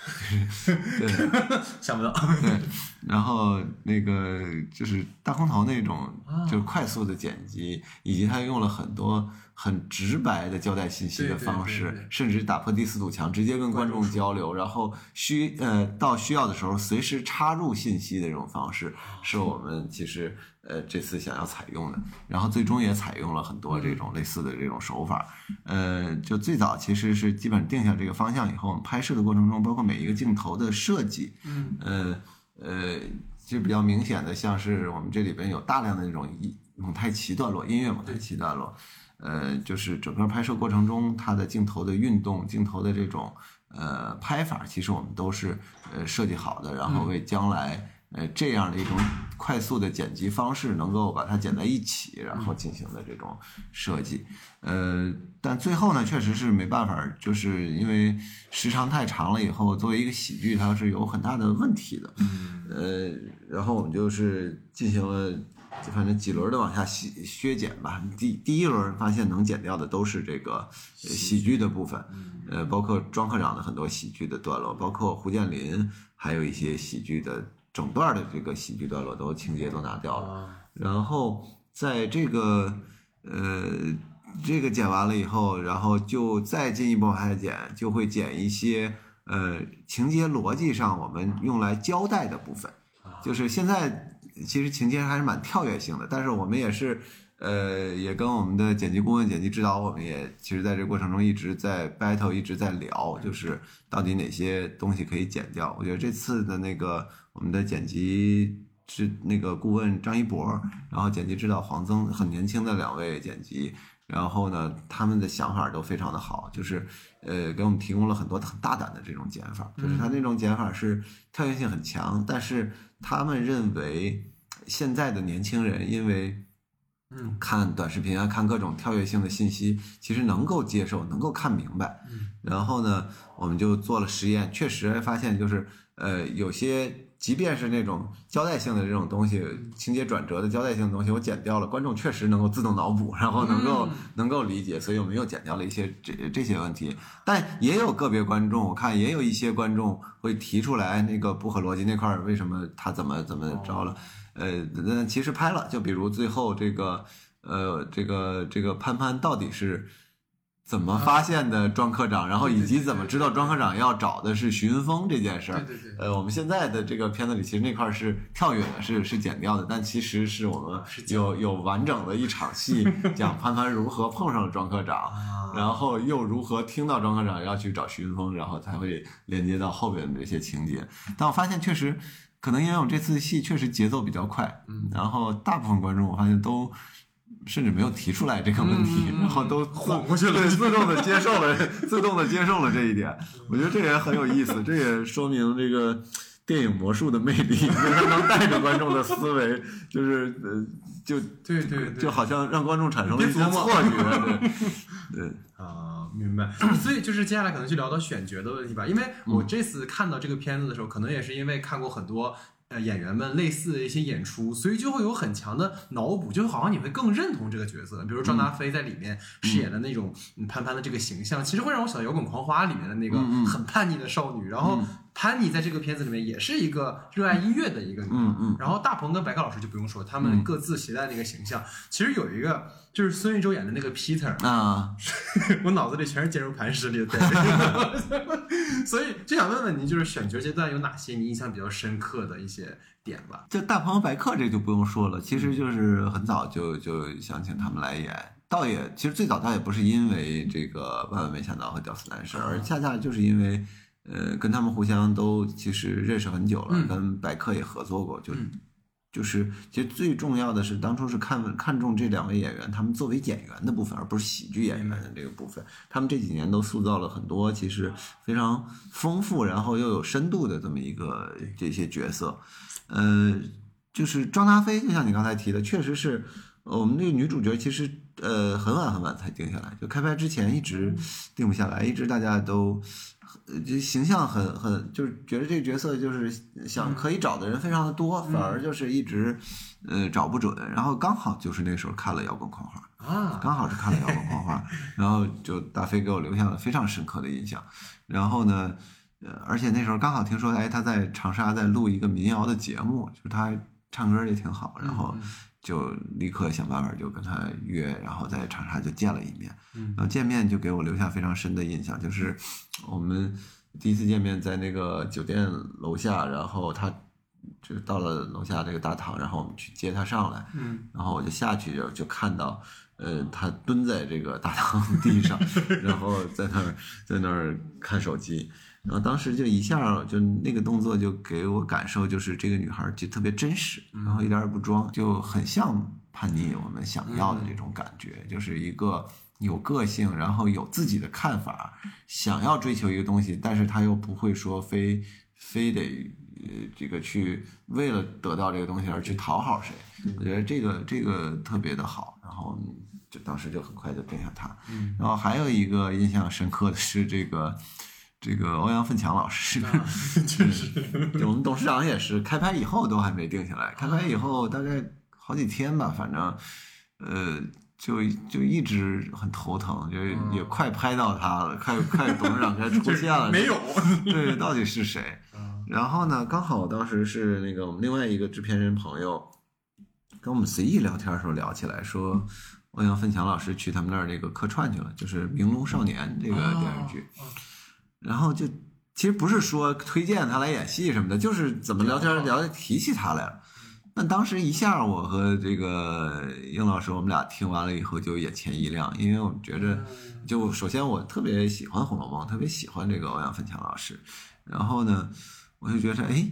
<laughs> 对 <laughs> 想不到，对，然后那个就是大空头那种啊，就是快速的剪辑，以及他用了很多很直白的交代信息的方式对对，甚至打破第四堵墙，直接跟观众交流，然后需呃到需要的时候随时插入信息的这种方式，是我们其实呃这次想要采用的，然后最终也采用了很多这种类似的这种手法，呃，就最早其实是基本定下这个方向以后，我们拍摄的过程中，包括每一个镜头的设计，嗯。呃呃，其实比较明显的，像是我们这里边有大量的那种音蒙太奇段落，音乐蒙太奇段落，呃，就是整个拍摄过程中，它的镜头的运动、镜头的这种呃拍法，其实我们都是呃设计好的，然后为将来呃这样的一种快速的剪辑方式，能够把它剪在一起，然后进行的这种设计。呃，但最后呢，确实是没办法，就是因为时长太长了，以后作为一个喜剧，它是有很大的问题的。嗯呃，然后我们就是进行了，反正几轮的往下削削减吧。第第一轮发现能减掉的都是这个呃喜剧的部分，呃，包括庄科长的很多喜剧的段落，包括胡建林还有一些喜剧的整段的这个喜剧段落都情节都拿掉了。啊然后在这个呃这个剪完了以后，然后就再进一步往下剪，就会剪一些呃情节逻辑上我们用来交代的部分。就是现在其实情节还是蛮跳跃性的，但是我们也是呃也跟我们的剪辑顾问、剪辑指导，我们也其实在这个过程中一直在 battle，一直在聊，就是到底哪些东西可以剪掉。我觉得这次的那个我们的剪辑。是那个顾问张一博，然后剪辑指导黄增，很年轻的两位剪辑，然后呢，他们的想法都非常的好，就是呃，给我们提供了很多很大胆的这种剪法，就是他那种剪法是跳跃性很强，但是他们认为现在的年轻人因为嗯看短视频啊，看各种跳跃性的信息，其实能够接受，能够看明白。嗯然后呢，我们就做了实验，确实发现就是呃，有些即便是那种交代性的这种东西，情节转折的交代性的东西，我剪掉了，观众确实能够自动脑补，然后能够、嗯能够理解，所以我们又剪掉了一些这这些问题。但也有个别观众，我看也有一些观众会提出来，那个不合逻辑那块儿为什么他怎么怎么着了？呃，那其实拍了，就比如最后这个呃，这个这个潘潘到底是怎么发现的庄科长，然后以及怎么知道庄科长要找的是徐云峰这件事儿。对对对呃，我们现在的这个片子里，其实那块儿是跳跃的，是是剪掉的，但其实是我们有有完整的一场戏，<laughs> 讲潘潘如何碰上了庄科长，啊然后又如何听到庄科长要去找徐云峰，然后才会连接到后边的这些情节。但我发现确实，可能因为我这次戏确实节奏比较快，嗯然后大部分观众我发现都甚至没有提出来这个问题，<laughs> 然后都 <laughs> 混过去了对，自动的接受了，自动的接受了这一点。我觉得这也很有意思，这也说明这个。电影魔术的魅力，就是它能带着观众的思维，就是呃，就对对对，就好像让观众产生了一些别琢磨错觉，对，<laughs> 对，啊，明白。<clears throat> 所以就是接下来可能就聊到选角的问题吧，因为嗯我这次看到这个片子的时候，可能也是因为看过很多。呃，演员们类似的一些演出，所以就会有很强的脑补，就好像你会更认同这个角色。比如张达飞在里面饰演的那种嗯潘潘的这个形象，其实会让我想到《摇滚狂花》里面的那个很叛逆的少女。然后潘妮在这个片子里面也是一个热爱音乐的一个女孩。嗯嗯然后大鹏跟白客老师就不用说，他们各自携带那个形象。其实有一个就是孙艺洲演的那个 Peter，啊，<laughs> 我脑子里全是坚如磐石里的 <laughs> 所以就想问问您，就是选角阶段有哪些你印象比较深刻的一些点吧？就大鹏和白客这就不用说了，其实就是很早就就想请他们来演。倒也其实最早倒也不是因为这个万万没想到和屌丝男士，而恰恰就是因为呃跟他们互相都其实认识很久了，嗯跟白客也合作过，就、嗯就是其实最重要的是当初是看看中这两位演员他们作为演员的部分，而不是喜剧演员的这个部分。他们这几年都塑造了很多其实非常丰富，然后又有深度的这么一个这些角色。呃，就是庄达菲，就像你刚才提的，确实是我们那个女主角其实呃很晚很晚才定下来，就开拍之前一直定不下来，一直大家都呃这形象很很就是觉得这个角色就是想可以找的人非常的多，反而就是一直呃找不准，然后刚好就是那时候看了《摇滚狂花》。啊，<laughs> 刚好是看了《摇滚狂花》，然后就大飞给我留下了非常深刻的印象。然后呢，呃，而且那时候刚好听说，哎，他在长沙在录一个民谣的节目，就是他唱歌也挺好，然后就立刻想办法就跟他约，然后在长沙就见了一面。嗯然后见面就给我留下非常深的印象，就是我们第一次见面在那个酒店楼下，然后他就到了楼下这个大堂，然后我们去接他上来，嗯，然后我就下去就就看到，呃，他蹲在这个大堂地上，<laughs> 然后在那儿在那儿看手机，然后当时就一下就那个动作就给我感受就是这个女孩就特别真实，然后一点儿也不装，就很像叛逆我们想要的这种感觉，就是一个有个性，然后有自己的看法，想要追求一个东西，但是他又不会说非非得呃这个去为了得到这个东西而去讨好谁。我觉得这个这个特别的好，然后就当时就很快就定下他。嗯然后还有一个印象深刻的是这个这个欧阳奋强老师，啊 <laughs> 确实，我们董事长也是开拍以后都还没定下来，开拍以后大概好几天吧，反正呃。就就一直很头疼，就也快拍到他了，快快董事长该出现了，<laughs> 没有，<laughs> 对，到底是谁？啊然后呢，刚好当时是那个我们另外一个制片人朋友跟我们随意聊天的时候聊起来，说欧阳奋强老师去他们那儿那个客串去了，就是《明龙少年》这个电视剧，哦然后就其实不是说推荐他来演戏什么的，就是怎么聊天聊提起他来了。但当时一下，我和这个英老师，我们俩听完了以后就眼前一亮，因为我们觉着，就首先我特别喜欢《红楼梦》，特别喜欢这个欧阳奋强老师，然后呢，我就觉得，哎，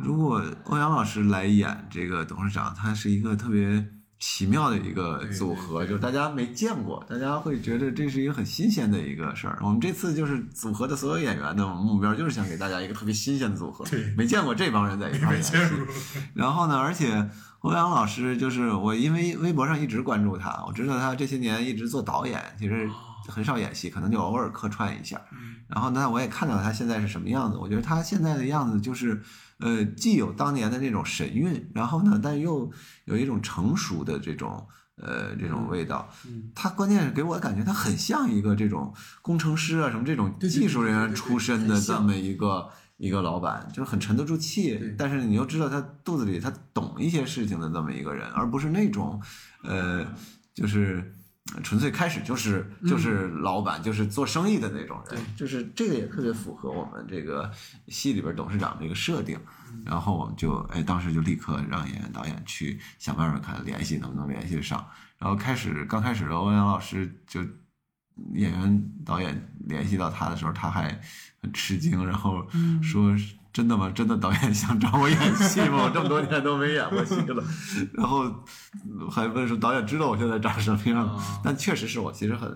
如果欧阳老师来演这个董事长，他是一个特别奇妙的一个组合，就是大家没见过，大家会觉得这是一个很新鲜的一个事儿。我们这次就是组合的所有演员的目标，就是想给大家一个特别新鲜的组合，对没见过这帮人在一块儿演戏。然后呢，而且欧阳老师就是我，因为微博上一直关注他，我知道他这些年一直做导演，其实很少演戏，可能就偶尔客串一下。然后呢，我也看到他现在是什么样子，我觉得他现在的样子就是，呃，既有当年的那种神韵，然后呢，但又有一种成熟的这种。呃，这种味道，嗯他关键是给我感觉他很像一个这种工程师啊，什么这种技术人员出身的这么一个一个老板，就是很沉得住气，但是你又知道他肚子里他懂一些事情的这么一个人，而不是那种，呃，就是纯粹开始就是就是老板，就是做生意的那种人，就是这个也特别符合我们这个戏里边董事长这个设定。然后我们就哎，当时就立刻让演员导演去想办法看联系能不能联系上。然后开始刚开始的欧阳老师就演员导演联系到他的时候，他还很吃惊，然后说：“真的吗？真的导演想找我演戏吗？我这么多年都没演过戏了。”然后还问说：“导演知道我现在长什么样吗？”啊但确实是我其实很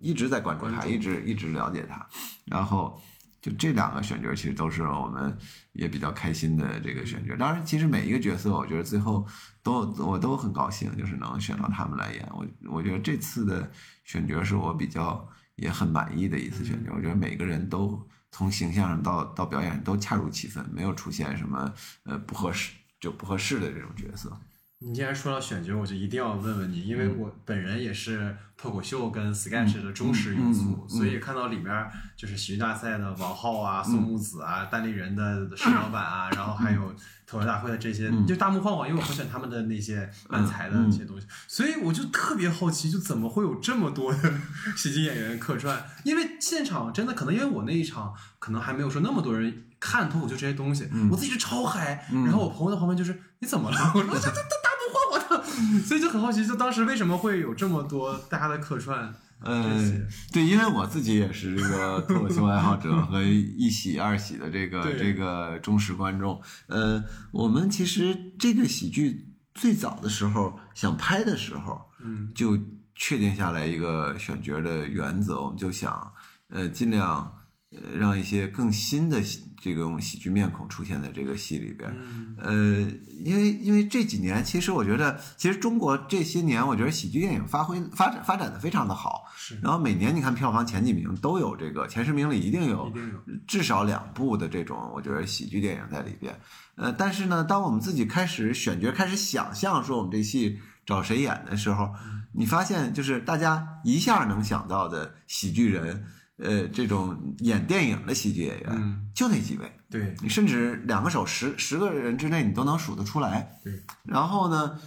一直在关注他，一直一直了解他，然后。就这两个选角，其实都是我们也比较开心的这个选角。当然，其实每一个角色，我觉得最后都我都很高兴，就是能选到他们来演。我我觉得这次的选角是我比较也很满意的一次选角。我觉得每个人都从形象上到到表演都恰如其分，没有出现什么呃不合适就不合适的这种角色。你既然说到选角，我就一定要问问你，因为我本人也是脱口秀跟 sketch 的忠实用户，嗯嗯嗯所以看到里面就是喜剧大赛的王浩啊、宋木子啊、单立人的石老板啊，然后还有脱口大会的这些，就大幕晃晃，因为我很喜欢他们的那些漫才的那些东西，所以我就特别好奇，就怎么会有这么多的 <laughs> 喜剧演员客串？因为现场真的可能因为我那一场可能还没有说那么多人看脱口秀这些东西，我自己是超嗨，然后我朋友在旁边就是你怎么了？我说这这这大木晃晃的，<laughs> 所以就很好奇，就当时为什么会有这么多大家的客串？呃，对，因为我自己也是这个脱口秀爱好者和一喜二喜的这个这个忠实观众。呃，我们其实这个喜剧最早的时候想拍的时候，嗯，就确定下来一个选角的原则，我们就想，呃，尽量呃让一些更新的喜这种喜剧面孔出现在这个戏里边。嗯呃，因为因为这几年，其实我觉得，其实中国这些年，我觉得喜剧电影发挥发展发展的非常的好。是然后每年你看票房前几名都有这个前十名里一定有一定有至少两部的这种，我觉得喜剧电影在里边。呃，但是呢，当我们自己开始选角、开始想象说我们这戏找谁演的时候，你发现就是大家一下能想到的喜剧人，呃，这种演电影的喜剧演员，嗯就那几位。对你甚至两个手十十个人之内你都能数得出来。对，然后呢，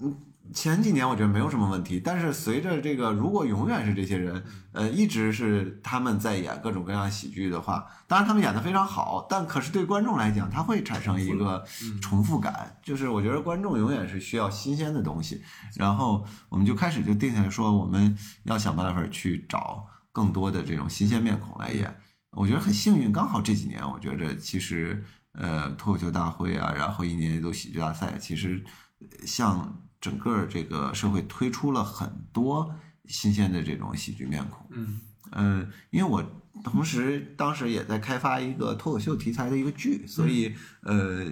嗯，前几年我觉得没有什么问题，但是随着这个，如果永远是这些人，呃，一直是他们在演各种各样喜剧的话，当然他们演的非常好，但可是对观众来讲，他会产生一个重复感，就是我觉得观众永远是需要新鲜的东西，然后我们就开始就定下来说，我们要想办法去找更多的这种新鲜面孔来演。我觉得很幸运，刚好这几年，我觉着其实呃脱口秀大会啊，然后一年一度喜剧大赛，其实呃向整个这个社会推出了很多新鲜的这种喜剧面孔。嗯嗯，因为我同时当时也在开发一个脱口秀题材的一个剧，所以呃，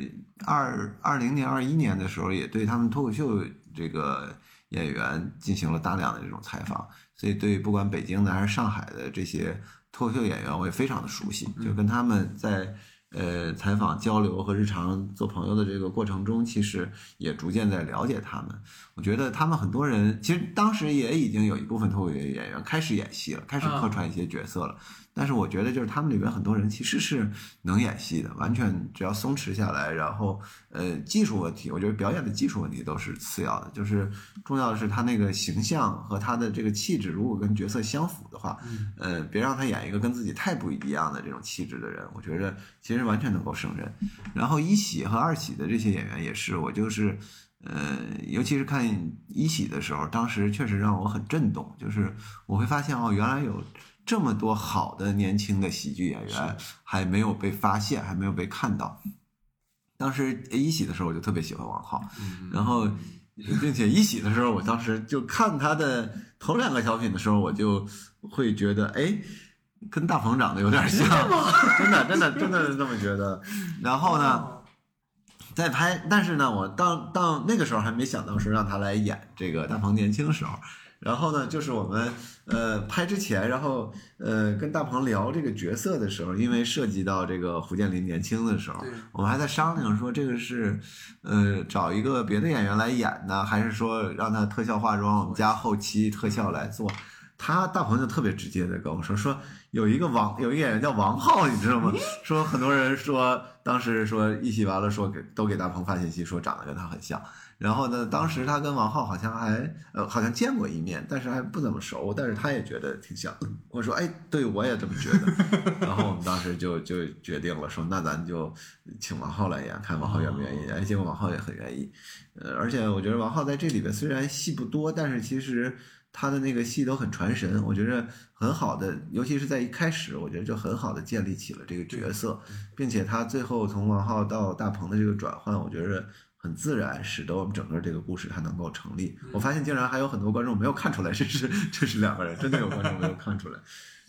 二二零年、二一年的时候，也对他们脱口秀这个演员进行了大量的这种采访，所以对不管北京的还是上海的这些脱口秀演员，我也非常的熟悉，就跟他们在。呃，采访交流和日常做朋友的这个过程中，其实也逐渐在了解他们。我觉得他们很多人，其实当时也已经有一部分脱口秀演员开始演戏了，开始客串一些角色了。但是我觉得，就是他们里边很多人其实是能演戏的，完全只要松弛下来，然后呃，技术问题，我觉得表演的技术问题都是次要的，就是重要的是他那个形象和他的这个气质，如果跟角色相符的话，呃，别让他演一个跟自己太不一样的这种气质的人，我觉得其实完全能够胜任。然后一喜和二喜的这些演员也是，我就是。呃，尤其是看一喜的时候，当时确实让我很震动，就是我会发现哦，原来有这么多好的年轻的喜剧演员还没有被发现，还没有被看到。当时一喜的时候，我就特别喜欢王浩，然后并且一喜的时候，我当时就看他的头两个小品的时候，我就会觉得，哎，跟大鹏长得有点像，<laughs> 真的，真的，真的是这么觉得。然后呢？在拍，但是呢，我到到那个时候还没想到说让他来演这个大鹏年轻时候。然后呢，就是我们呃拍之前，然后呃跟大鹏聊这个角色的时候，因为涉及到这个胡建林年轻的时候，我们还在商量说这个是呃找一个别的演员来演呢，还是说让他特效化妆，我们加后期特效来做。他大鹏就特别直接的跟我说说有一个王有一个演员叫王浩，你知道吗？<laughs> 说很多人说当时说一起完了说给都给大鹏发信息说长得跟他很像。然后呢，当时他跟王浩好像还呃好像见过一面，但是还不怎么熟，但是他也觉得挺像。<laughs> 我说哎，对我也这么觉得。<laughs> 然后我们当时就就决定了说，那咱就请王浩来演，看王浩愿不愿意。哎，结果王浩也很愿意。呃，而且我觉得王浩在这里边虽然戏不多，但是其实。他的那个戏都很传神，我觉着很好的，尤其是在一开始，我觉得就很好的建立起了这个角色，并且他最后从王浩到大鹏的这个转换，我觉着很自然，使得我们整个这个故事它能够成立。我发现竟然还有很多观众没有看出来这是这是两个人，真的有观众没有看出来。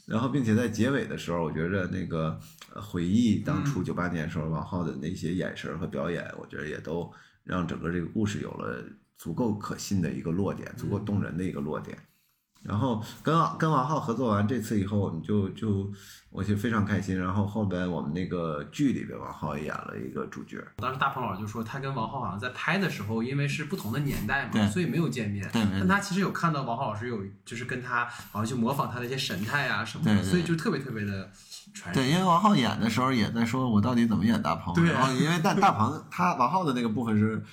然后，并且在结尾的时候，我觉着那个回忆当初九八年时候王浩的那些眼神和表演，我觉得也都让整个这个故事有了。足够可信的一个落点，足够动人的一个落点。然后跟跟王浩合作完这次以后，我们就就我就非常开心。然后后边我们那个剧里边，王浩也演了一个主角。当时大鹏老师就说，他跟王浩好像在拍的时候，因为是不同的年代嘛，所以没有见面。对但他其实有看到王浩老师有，就是跟他好像去模仿他的一些神态啊什么的，对对所以就特别特别的传对，因为王浩演的时候也在说，我到底怎么演大鹏？对然后因为大大鹏他王浩的那个部分是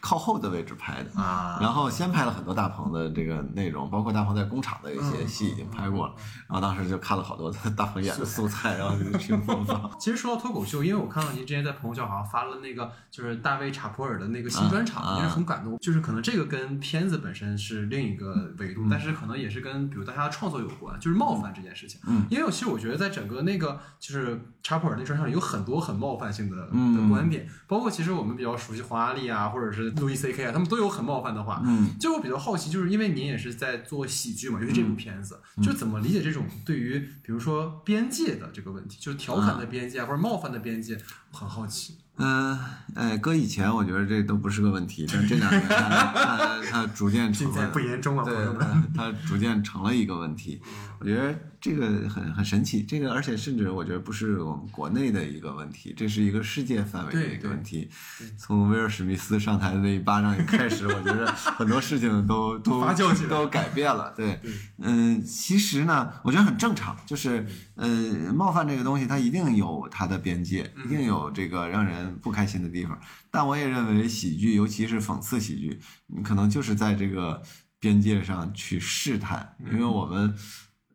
靠后的位置拍的。啊，然后先拍了很多大鹏的这个内容，包括大鹏在工厂的一些戏已经拍过了，然后当时就看了好多大鹏演的素材，然后就听播放。其实说到脱口秀，因为我看到您之前在朋友圈好像发了那个就是大卫查普尔的那个新专场，也是很感动。就是可能这个跟片子本身是另一个维度，但是可能也是跟比如大家的创作有关，就是冒犯这件事情。嗯，因为其实我觉得在整个那个就是查普尔那专场里有很多很冒犯性的嗯的观点，包括其实我们比较熟悉黄阿丽啊，或者是路易 C K 啊，他们都有很冒犯的话。嗯，就我比较好奇，就是因为您也是在做喜剧嘛，尤其这部片子，就怎么理解这种对于比如说边界的这个问题，就是调侃的边界啊或者冒犯的边界，我很好奇。嗯，哎，搁以前我觉得这都不是个问题，但这两年它 <laughs> 它它逐渐成尽在了，不言中啊，朋对友们。它它逐渐成了一个问题。我觉得这个很很神奇，这个而且甚至我觉得不是我们国内的一个问题，这是一个世界范围的一个问题。从威尔史密斯上台的那一巴掌一开始，我觉得很多事情都 <laughs> 都都改变了。对对，嗯，其实呢，我觉得很正常，就是呃，冒犯这个东西它一定有它的边界，一定有这个让人不开心的地方。但我也认为喜剧，尤其是讽刺喜剧，你可能就是在这个边界上去试探，因为我们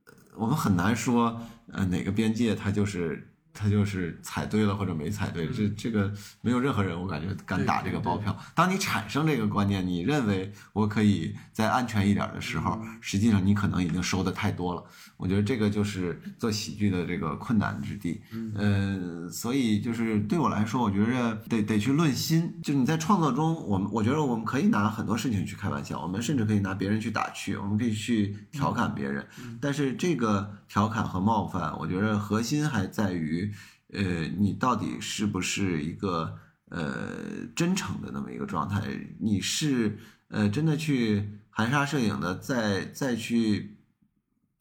呃我们很难说呃哪个边界它就是。它就是踩对了或者没踩对，这这个没有任何人我感觉敢打这个包票。当你产生这个观念，你认为我可以再安全一点的时候，实际上你可能已经收的太多了。我觉得这个就是做喜剧的这个困难之地。嗯，所以就是对我来说，我觉着得得去论心。就你在创作中，我们我觉得我们可以拿很多事情去开玩笑，我们甚至可以拿别人去打趣，我们可以去调侃别人。但是这个调侃和冒犯，我觉得核心还在于，呃，你到底是不是一个呃真诚的那么一个状态？你是呃真的去含沙射影的再再去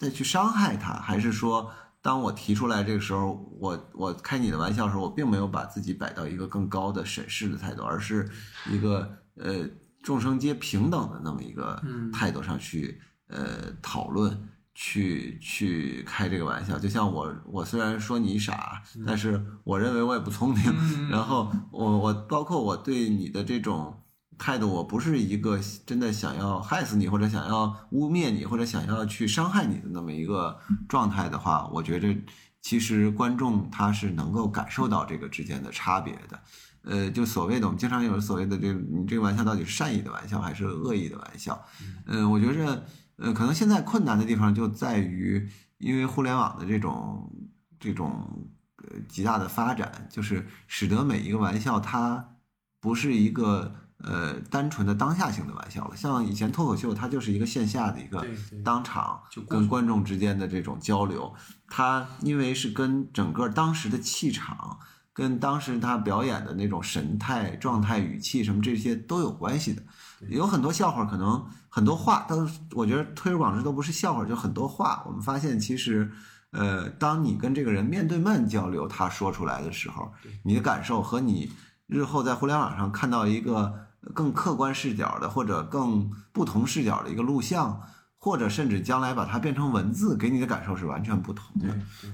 再去伤害他，还是说，当我提出来这个时候，我我开你的玩笑的时候，我并没有把自己摆到一个更高的审视的态度，而是一个呃众生皆平等的那么一个嗯态度上去呃讨论。去去开这个玩笑，就像我我虽然说你傻，但是我认为我也不聪明。嗯 <laughs> 然后我我包括我对你的这种态度，我不是一个真的想要害死你，或者想要污蔑你，或者想要去伤害你的那么一个状态的话，我觉着其实观众他是能够感受到这个之间的差别的。呃，就所谓的我们经常有所谓的这，你这个玩笑到底是善意的玩笑还是恶意的玩笑？嗯、我觉着，呃，可能现在困难的地方就在于，因为互联网的这种这种呃极大的发展，就是使得每一个玩笑它不是一个呃单纯的当下性的玩笑了。像以前脱口秀，它就是一个线下的一个当场就跟观众之间的这种交流，它因为是跟整个当时的气场。跟当时他表演的那种神态、状态、语气什么这些都有关系的。有很多笑话，可能很多话都，我觉得推而广之都不是笑话，就很多话。我们发现其实，呃，当你跟这个人面对面交流，他说出来的时候，你的感受和你日后在互联网上看到一个更客观视角的或者更不同视角的一个录像，或者甚至将来把它变成文字，给你的感受是完全不同的。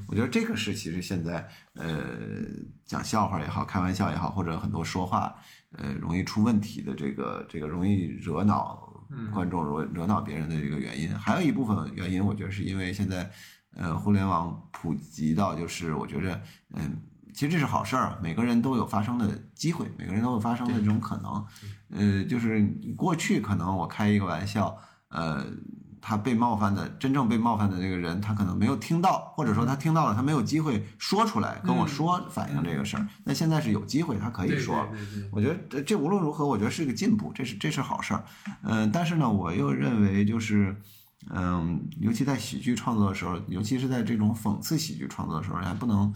我觉得这个是其实现在呃讲笑话也好，开玩笑也好，或者很多说话呃容易出问题的这个这个容易惹恼观众、惹惹恼别人的这个原因。还有一部分原因，我觉得是因为现在呃互联网普及到就是我觉着嗯。其实这是好事儿，每个人都有发生的机会，每个人都有发生的这种可能。呃，就是过去可能我开一个玩笑，呃，他被冒犯的真正被冒犯的这个人，他可能没有听到，或者说他听到了，他没有机会说出来跟我说反映这个事儿。那现在是有机会，他可以说。对对对我觉得这这无论如何，我觉得是个进步，这是这是好事儿。嗯、但是呢，我又认为就是，嗯、尤其在喜剧创作的时候，尤其是在这种讽刺喜剧创作的时候，还不能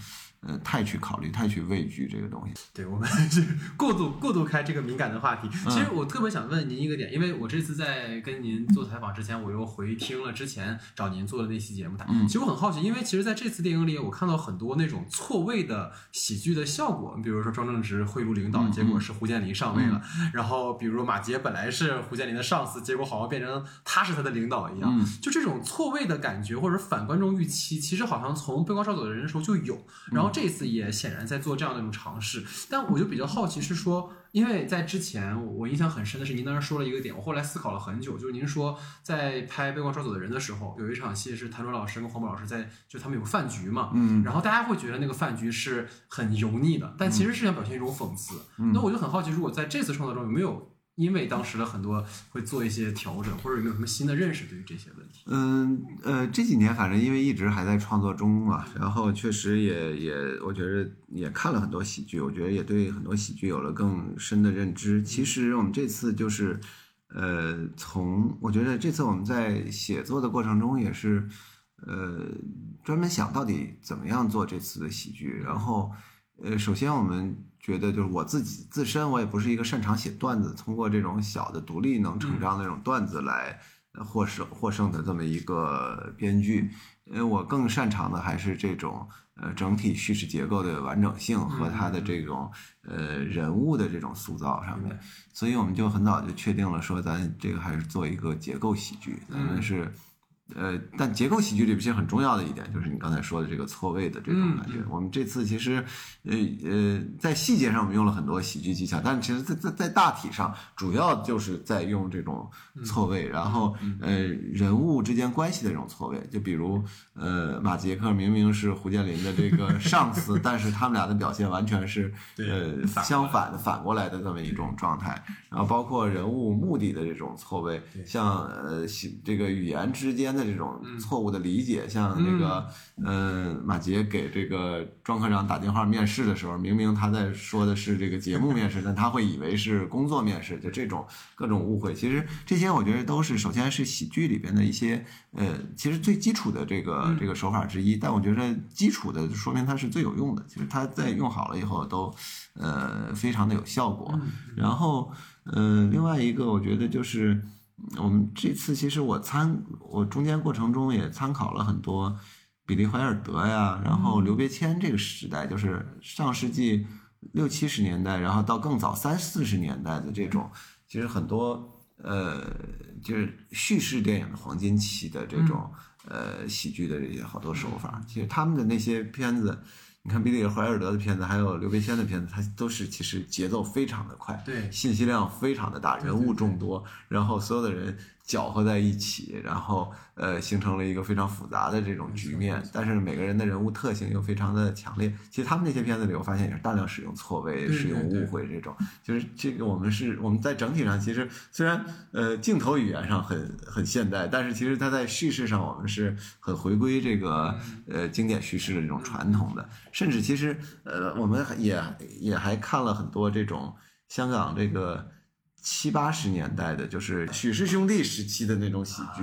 呃太去考虑、太去畏惧这个东西。<laughs> 对，我们 <laughs> 是过度过度开这个敏感的话题。其嗯实我特别想问您一个点，因为我这次在跟您做采访之前，我又回听了之前找您做的那期节目。嗯其实我很好奇，因为其实在这次电影里，我看到很多那种错位的喜剧的效果，比如说庄正直贿赂领导，嗯结果是胡建林上位了；<laughs> 然后比如马杰本来是胡建林的上司，结果好像变成他是他的领导一样。嗯就这种错位的感觉，或者反观众预期，其实好像从《被光少走的人》的时候就有，然后这一次也显然在做这样的一种尝试。但我就比较好奇是说，因为在之前我我印象很深的是您当时说了一个点，我后来思考了很久，就是您说在拍《被光抓走的人》的时候，有一场戏是谭卓老师跟黄渤老师在，就他们有个饭局嘛，嗯然后大家会觉得那个饭局是很油腻的，但其实是想表现一种讽刺。那我就很好奇，如果在这次创作中有没有因为当时的很多会做一些调整，或者有没有什么新的认识对于这些问题？嗯呃，这几年反正因为一直还在创作中嘛，然后确实也也，我觉得也看了很多喜剧，我觉得也对很多喜剧有了更深的认知。其实我们这次就是，呃，从我觉得这次我们在写作的过程中也是，呃，专门想到底怎么样做这次的喜剧，然后。呃，首先我们觉得就是我自己自身，我也不是一个擅长写段子，通过这种小的独立能成章的这种段子来呃获胜获胜的这么一个编剧。因为，我更擅长的还是这种呃整体叙事结构的完整性和它的这种呃人物的这种塑造上面。所以我们就很早就确定了，说咱这个还是做一个结构喜剧，咱们是。呃，但结构喜剧里边其实很重要的一点，就是你刚才说的这个错位的这种感觉。我们这次其实，呃呃，在细节上我们用了很多喜剧技巧，但其实在在在大体上，主要就是在用这种错位，然后呃人物之间关系的这种错位。就比如呃马杰克明明是胡建林的这个上司，<laughs> 但是他们俩的表现完全是呃相反的反过来的这么一种状态。然后包括人物目的的这种错位，像呃这个语言之间。的这种错误的理解，像那个，嗯，马杰给这个庄科长打电话面试的时候，明明他在说的是这个节目面试，但他会以为是工作面试，就这种各种误会。其实这些我觉得都是，首先是喜剧里边的一些，呃，其实最基础的这个这个手法之一。但我觉得基础的说明它是最有用的。其实它在用好了以后都，呃，非常的有效果。然后，嗯，另外一个我觉得就是。我们这次其实我参我中间过程中也参考了很多比利怀尔德呀，然后刘别谦这个时代，就是上世纪六七十年代，然后到更早三四十年代的这种，其实很多呃就是叙事电影的黄金期的这种呃喜剧的这些好多手法，其实他们的那些片子。你看比利怀尔德的片子，还有刘别谦的片子，它都是其实节奏非常的快，对，信息量非常的大，人物众多，然后所有的人搅和在一起，然后呃形成了一个非常复杂的这种局面。但是每个人的人物特性又非常的强烈。其实他们那些片子里，我发现也是大量使用错位、使用误会这种。就是这个我们是我们在整体上其实虽然呃镜头语言上很很现代，但是其实它在叙事上我们是很回归这个呃经典叙事的这种传统的。甚至其实，呃，我们也也还看了很多这种香港这个七八十年代的，就是许氏兄弟时期的那种喜剧，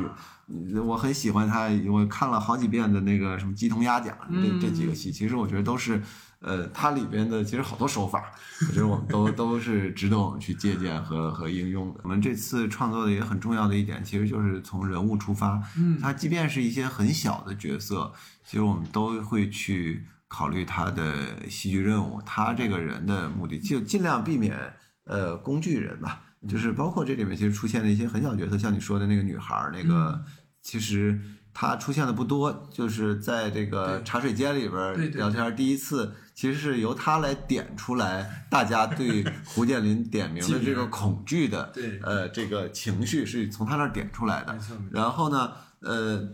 我很喜欢他，我看了好几遍的那个什么鸡同鸭讲这这几个戏，其实我觉得都是，呃，它里边的其实好多手法，我觉得我们都都是值得我们去借鉴和和应用的。我们这次创作的也很重要的一点，其实就是从人物出发，嗯，他即便是一些很小的角色，其实我们都会去。考虑他的戏剧任务，他这个人的目的就尽量避免呃工具人吧，就是包括这里面其实出现的一些很小角色，像你说的那个女孩那个，其实他出现的不多，就是在这个茶水间里边聊天，第一次其实是由他来点出来大家对胡建林点名的这个 <laughs> 恐惧的呃这个情绪是从他那儿点出来的，然后呢呃。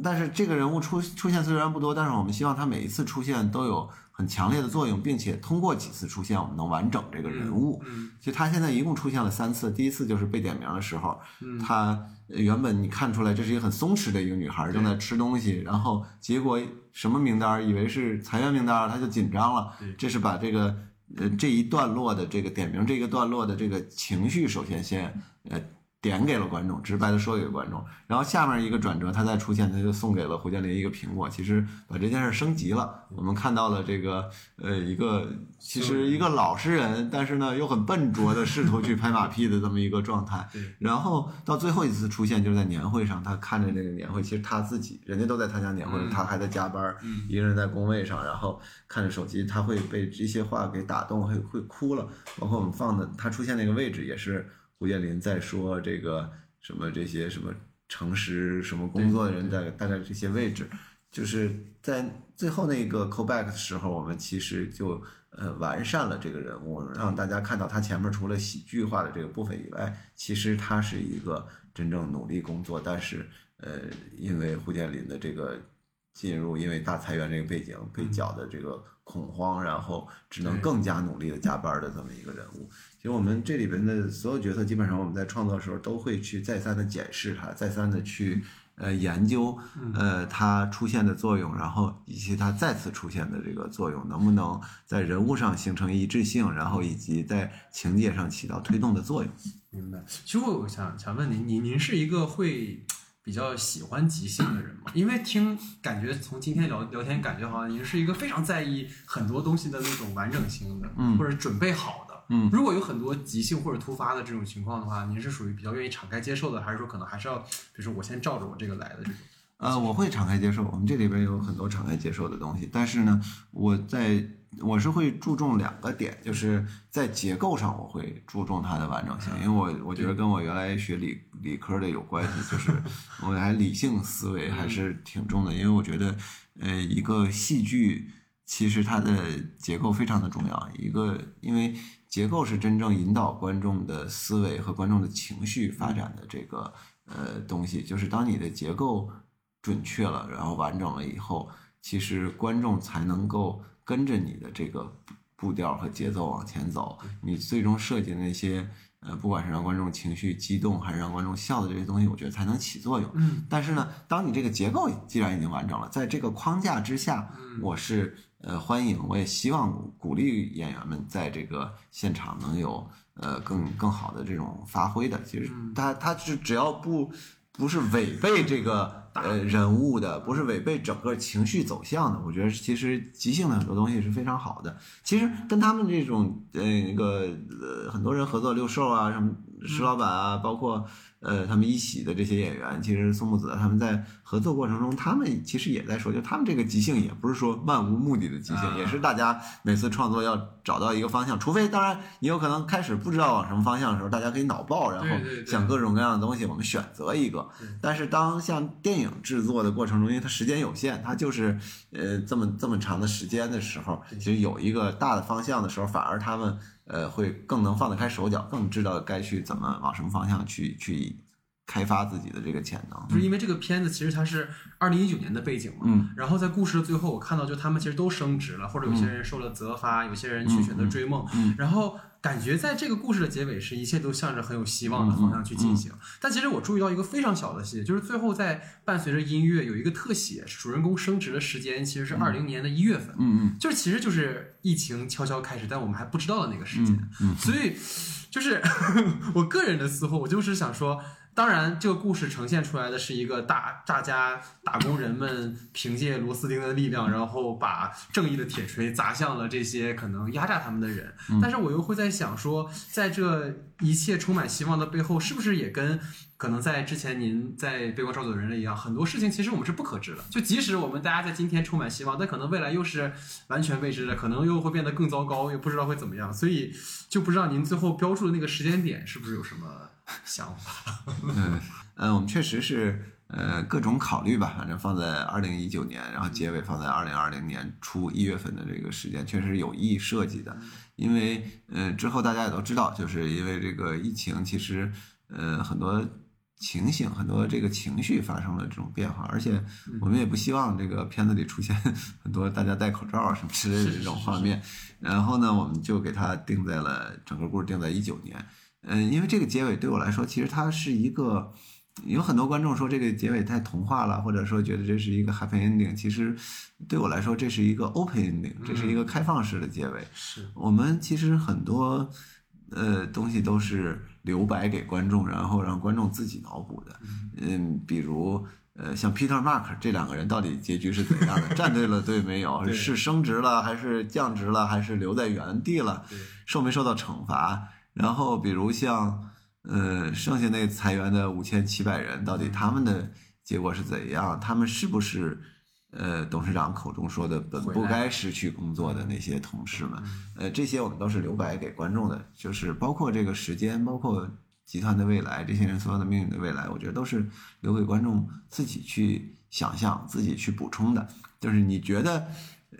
但是这个人物出出现虽然不多，但是我们希望他每一次出现都有很强烈的作用，并且通过几次出现，我们能完整这个人物。其实他现在一共出现了三次，第一次就是被点名的时候，他原本你看出来这是一个很松弛的一个女孩，正在吃东西，然后结果什么名单，以为是裁员名单，他就紧张了。这是把这个呃这一段落的这个点名这个段落的这个情绪，首先先呃。点给了观众，直白的说给观众，然后下面一个转折，他再出现，他就送给了胡建林一个苹果。其实把这件事升级了，我们看到了这个呃一个其实一个老实人，但是呢又很笨拙的试图去拍马屁的这么一个状态。然后到最后一次出现就是在年会上，他看着那个年会，其实他自己人家都在参加年会，他还在加班，一个人在工位上，然后看着手机，他会被这些话给打动，会会哭了。包括我们放的他出现那个位置也是。胡建林在说这个什么这些什么诚实什么工作的人在大概这些位置，就是在最后那个 callback 的时候，我们其实就呃完善了这个人物，让大家看到他前面除了喜剧化的这个部分以外，其实他是一个真正努力工作，但是呃因为胡建林的这个进入因为大裁员这个背景被搅的这个恐慌，然后只能更加努力的加班的这么一个人物。其实我们这里边的所有角色，基本上我们在创作的时候都会去再三的检视它，再三的去呃研究呃它出现的作用，然后以及它再次出现的这个作用能不能在人物上形成一致性，然后以及在情节上起到推动的作用。明白。其实我想想问您，您您是一个会比较喜欢即兴的人吗？因为听感觉从今天聊聊天，感觉好像您是一个非常在意很多东西的那种完整性的，嗯或者准备好的。嗯。如果有很多急性或者突发的这种情况的话，您是属于比较愿意敞开接受的，还是说可能还是要，比如说我先照着我这个来的这种？呃，我会敞开接受，我们这里边有很多敞开接受的东西，但是呢，我在我是会注重两个点，就是在结构上我会注重它的完整性，因为我我觉得跟我原来学理理科的有关系，就是我还理性思维还是挺重的，因为我觉得呃一个戏剧其实它的结构非常的重要，一个因为结构是真正引导观众的思维和观众的情绪发展的这个呃东西，就是当你的结构准确了，然后完整了以后，其实观众才能够跟着你的这个步调和节奏往前走。你最终设计的那些呃，不管是让观众情绪激动，还是让观众笑的这些东西，我觉得才能起作用。嗯但是呢，当你这个结构既然已经完整了，在这个框架之下，我是呃欢迎，我也希望鼓励演员们在这个现场能有呃更更好的这种发挥的。其实他他是只要不不是违背这个呃人物的，不是违背整个情绪走向的，我觉得其实即兴的很多东西是非常好的。其实跟他们这种呃那个呃很多人合作，六兽啊，什么石老板啊，包括呃他们一起的这些演员，其实松木子他们在合作过程中，他们其实也在说，就他们这个即兴也不是说漫无目的的即兴，啊。也是大家每次创作要找到一个方向，除非当然你有可能开始不知道往什么方向的时候，大家可以脑爆，然后想各种各样的东西，我们选择一个对。但是当像电影制作的过程中，因为它时间有限，它就是呃这么这么长的时间的时候，其实有一个大的方向的时候，反而他们呃会更能放得开手脚，更知道该去怎么往什么方向去去开发自己的这个潜能。就是因为这个片子其实它是二零一九年的背景嘛，嗯。然后在故事的最后，我看到就他们其实都升职了，或者有些人受了责罚，有些人去选择追梦，嗯。然后感觉在这个故事的结尾是一切都向着很有希望的方向去进嗯。行。但其实我注意到一个非常小的细节，就是最后在伴随着音乐有一个特写，主人公升职的时间其实是二零年的一月份，嗯就是其实就是疫情悄悄开始，但我们还不知道的那个时间。嗯所以，就是 <laughs> 我个人的思后，我就是想说，当然这个故事呈现出来的是一个大大家打工人们凭借螺丝钉的力量，然后把正义的铁锤砸向了这些可能压榨他们的人。但是我又会在想说，在这一切充满希望的背后，是不是也跟可能在之前您在《背光照走人》类一样，很多事情其实我们是不可知的。就即使我们大家在今天充满希望，但可能未来又是完全未知的，可能又会变得更糟糕，又不知道会怎么样。所以就不知道您最后标注的那个时间点是不是有什么想法？嗯 <laughs> 嗯，我们确实是呃各种考虑吧，反正放在二零一九年，然后结尾放在二零二零年初一月份的这个时间，确实有意设计的。因为呃之后大家也都知道，就是因为这个疫情，其实呃很多情形、很多这个情绪发生了这种变化，而且我们也不希望这个片子里出现 <laughs> 很多大家戴口罩啊什么之类的这种画面。然后呢，我们就给它定在了整个故事定在一九年。嗯，因为这个结尾对我来说，其实它是一个，有很多观众说这个结尾太童话了，或者说觉得这是一个 happy ending。其实对我来说，这是一个 open ending，这是一个开放式的结尾。是我们其实很多呃东西都是留白给观众，然后让观众自己脑补的。嗯，比如。呃，像 Peter Mark 这两个人到底结局是怎样的？<laughs> 站对了队没有？是升职了，还是降职了，还是留在原地了？受没受到惩罚？然后比如像呃剩下那裁员的五千七百人，到底他们的结果是怎样？他们是不是呃董事长口中说的本不该失去工作的那些同事们？呃，这些我们都是留白给观众的，就是包括这个时间，包括集团的未来，这些人所有的命运的未来，我觉得都是留给观众自己去想象、自己去补充的。就是你觉得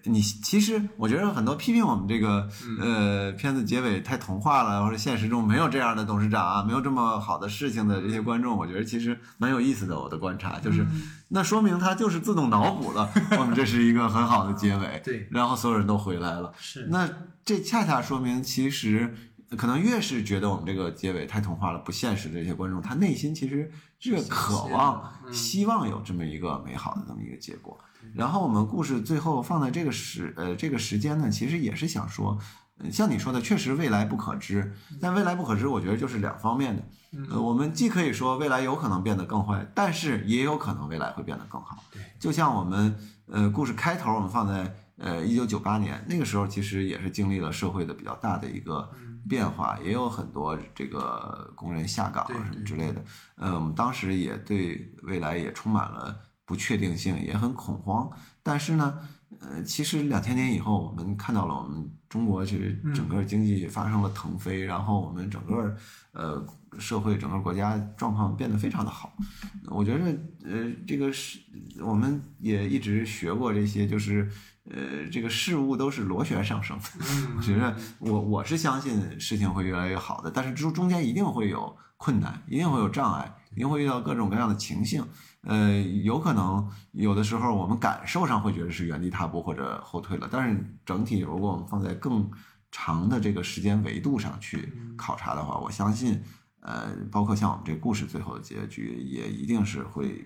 你其实我觉得很多批评我们这个呃片子结尾太童话了，或者现实中没有这样的董事长啊，没有这么好的事情的这些观众，我觉得其实蛮有意思的。我的观察就是，那说明他就是自动脑补了，<laughs> 我们这是一个很好的结尾，对，然后所有人都回来了。是那这恰恰说明，其实可能越是觉得我们这个结尾太童话了、不现实的这些观众，他内心其实越渴望、嗯希望有这么一个美好的这么一个结果。然后我们故事最后放在这个时呃这个时间呢，其实也是想说，呃像你说的，确实未来不可知，但未来不可知，我觉得就是两方面的。呃，我们既可以说未来有可能变得更坏，但是也有可能未来会变得更好。就像我们呃故事开头我们放在呃一九九八年那个时候，其实也是经历了社会的比较大的一个变化，也有很多这个工人下岗啊什么之类的。呃，我们当时也对未来也充满了不确定性，也很恐慌。但是呢，呃，其实两千年以后，我们看到了我们中国其实整个经济发生了腾飞，然后我们整个呃社会整个国家状况变得非常的好。我觉得呃这个是我们也一直学过这些，就是呃这个事物都是螺旋上升。的我觉得我我是相信事情会越来越好的，但是中中间一定会有困难，一定会有障碍，一定会遇到各种各样的情形。呃，有可能有的时候我们感受上会觉得是原地踏步或者后退了，但是整体如果我们放在更长的这个时间维度上去考察的话，我相信，呃，包括像我们这个故事最后的结局，也一定是会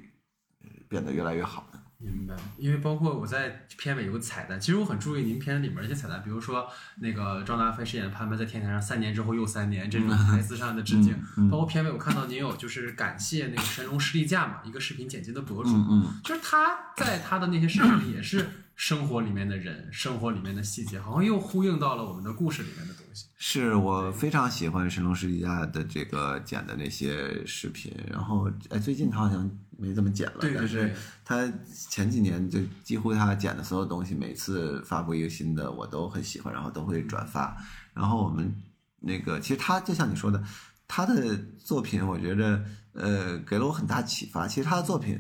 呃变得越来越好的。明白，因为包括我在片尾有个彩蛋，其实我很注意您片里面的一些彩蛋，比如说那个张达飞饰演的潘潘在天台上三年之后又三年这种台词上的致敬，包括片尾我看到您有就是感谢那个神龙士力架嘛，一个视频剪辑的博主，嗯嗯。就是他在他的那些视频里也是生活里面的人，生活里面的细节，好像又呼应到了我们的故事里面的东西。是我非常喜欢神龙世纪家的这个剪的那些视频，然后哎，最近他好像没怎么剪了，对对但是他前几年就几乎他剪的所有东西，每次发布一个新的，我都很喜欢，然后都会转发。然后我们那个其实他就像你说的，他的作品我觉得呃给了我很大启发。其实他的作品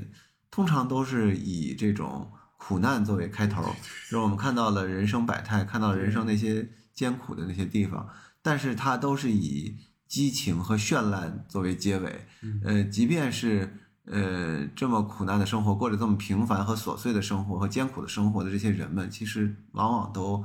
通常都是以这种苦难作为开头，<laughs> 让我们看到了人生百态，看到了人生那些艰苦的那些地方，但是它都是以激情和绚烂作为结尾。呃，即便是呃这么苦难的生活，过着这么平凡和琐碎的生活和艰苦的生活的这些人们，其实往往都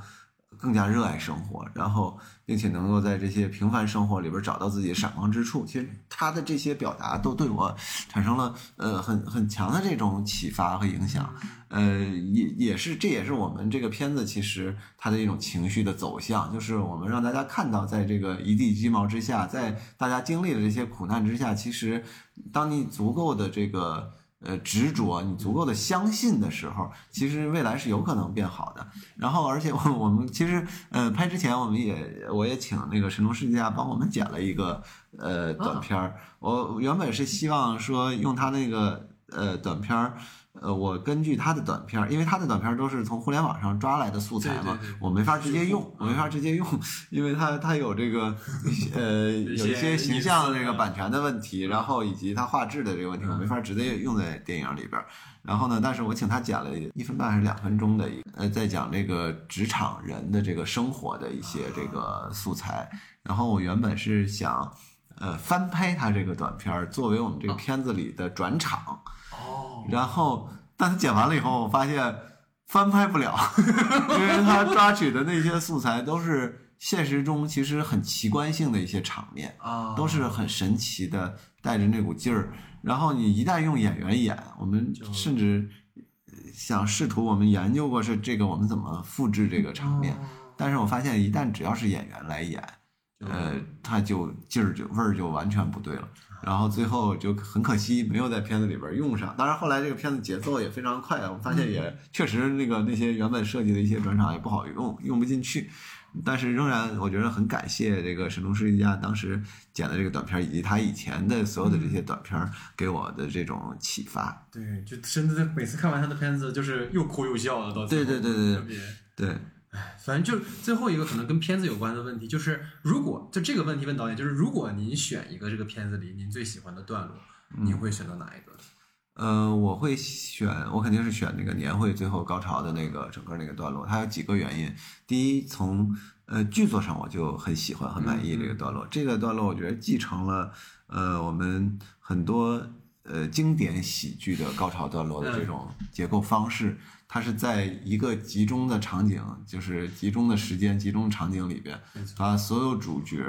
更加热爱生活，然后并且能够在这些平凡生活里边找到自己的闪光之处。其实他的这些表达都对我产生了呃很很强的这种启发和影响。呃，也也是，这也是我们这个片子其实它的一种情绪的走向，就是我们让大家看到，在这个一地鸡毛之下，在大家经历了这些苦难之下，其实当你足够的这个呃执着，你足够的相信的时候，其实未来是有可能变好的。然后，而且我我们其实呃拍之前，我们也我也请那个神农世家帮我们剪了一个呃短片儿。我原本是希望说用他那个呃短片儿。呃，我根据他的短片儿，因为他的短片儿都是从互联网上抓来的素材嘛，对对对我没法直接用，我没法直接用，因为他他有这个呃 <laughs> 有一些形象的这个版权的问题，然后以及他画质的这个问题，我没法直接用在电影里边儿。然后呢，但是我请他剪了一分半还是两分钟的一，呃，在讲这个职场人的这个生活的一些这个素材。然后我原本是想，呃，翻拍他这个短片儿，作为我们这个片子里的转场。哦，然后，但他剪完了以后，我发现翻拍不了，<laughs> 因为他抓取的那些素材都是现实中其实很奇观性的一些场面，啊，都是很神奇的，带着那股劲儿。然后你一旦用演员演，我们甚至想试图我们研究过是这个我们怎么复制这个场面，但是我发现一旦只要是演员来演，呃，他就劲儿就味儿就完全不对了。然后最后就很可惜没有在片子里边用上。当然后来这个片子节奏也非常快，我发现也确实那个那些原本设计的一些转场也不好用，用不进去。但是仍然我觉得很感谢这个神农世一家当时剪的这个短片，以及他以前的所有的这些短片给我的这种启发。对，就真的每次看完他的片子，就是又哭又笑的，到最后对对对对特别。对，反正就是最后一个可能跟片子有关的问题，就是如果就这个问题问导演，就是如果您选一个这个片子里您最喜欢的段落，您会选择哪一个？呃，我会选，我肯定是选那个年会最后高潮的那个整个那个段落。它有几个原因，第一，从呃剧作上我就很喜欢、很满意这个段落。这个段落我觉得继承了呃我们很多呃经典喜剧的高潮段落的这种结构方式。它是在一个集中的场景，就是集中的时间、集中场景里边，把所有主角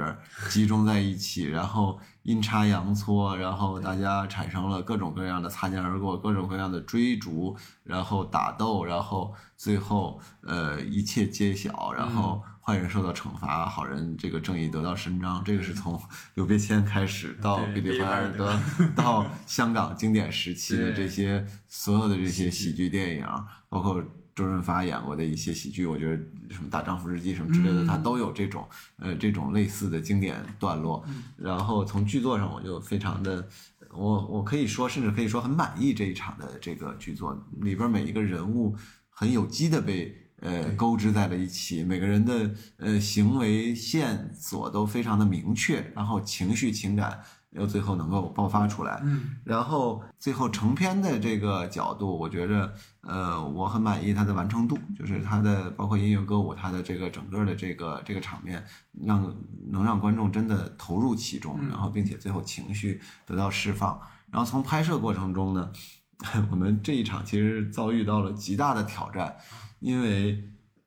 集中在一起，然后阴差阳错，然后大家产生了各种各样的擦肩而过、各种各样的追逐，然后打斗，然后最后呃一切揭晓，然后坏人受到惩罚，好人这个正义得到伸张。这个是从刘别谦开始到比利怀尔德，<laughs> 到香港经典时期的这些所有的这些喜剧电影。包括周润发演过的一些喜剧，我觉得什么《大丈夫日记》什么之类的，他都有这种呃这种类似的经典段落。然后从剧作上，我就非常的，我我可以说，甚至可以说很满意这一场的这个剧作里边每一个人物很有机的被呃勾织在了一起，每个人的呃行为线索都非常的明确，然后情绪情感。又最后能够爆发出来，嗯，然后最后成片的这个角度，我觉着，呃，我很满意它的完成度，就是它的包括音乐歌舞，它的这个整个的这个这个场面，让能让观众真的投入其中，然后并且最后情绪得到释放。然后从拍摄过程中呢，<laughs> 我们这一场其实遭遇到了极大的挑战，因为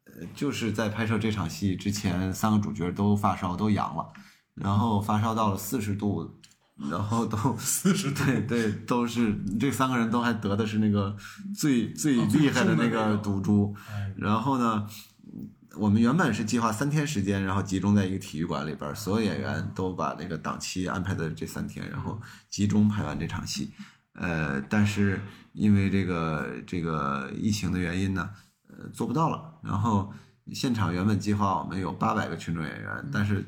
呃就是在拍摄这场戏之前，三个主角都发烧都阳了，然后发烧到了四十度。然后都 <laughs> 四十对对，都是这三个人都还得的是那个最最厉害的那个毒株。然后呢，我们原本是计划三天时间，然后集中在一个体育馆里边，所有演员都把那个档期安排在这三天，然后集中拍完这场戏。呃，但是因为这个这个疫情的原因呢，呃，做不到了。然后现场原本计划我们有八百个群众演员，但是。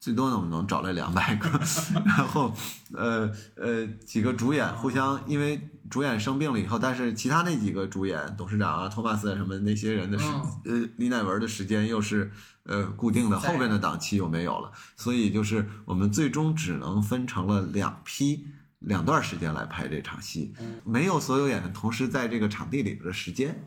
最多呢，我们能找来两百个，<laughs> 然后，呃呃，几个主演互相，因为主演生病了以后，但是其他那几个主演，董事长啊、托马斯啊什么那些人的时，呃，李乃文的时间又是呃固定的，后边的档期又没有了，所以就是我们最终只能分成了两批两段时间来拍这场戏，没有所有演员同时在这个场地里边的时间。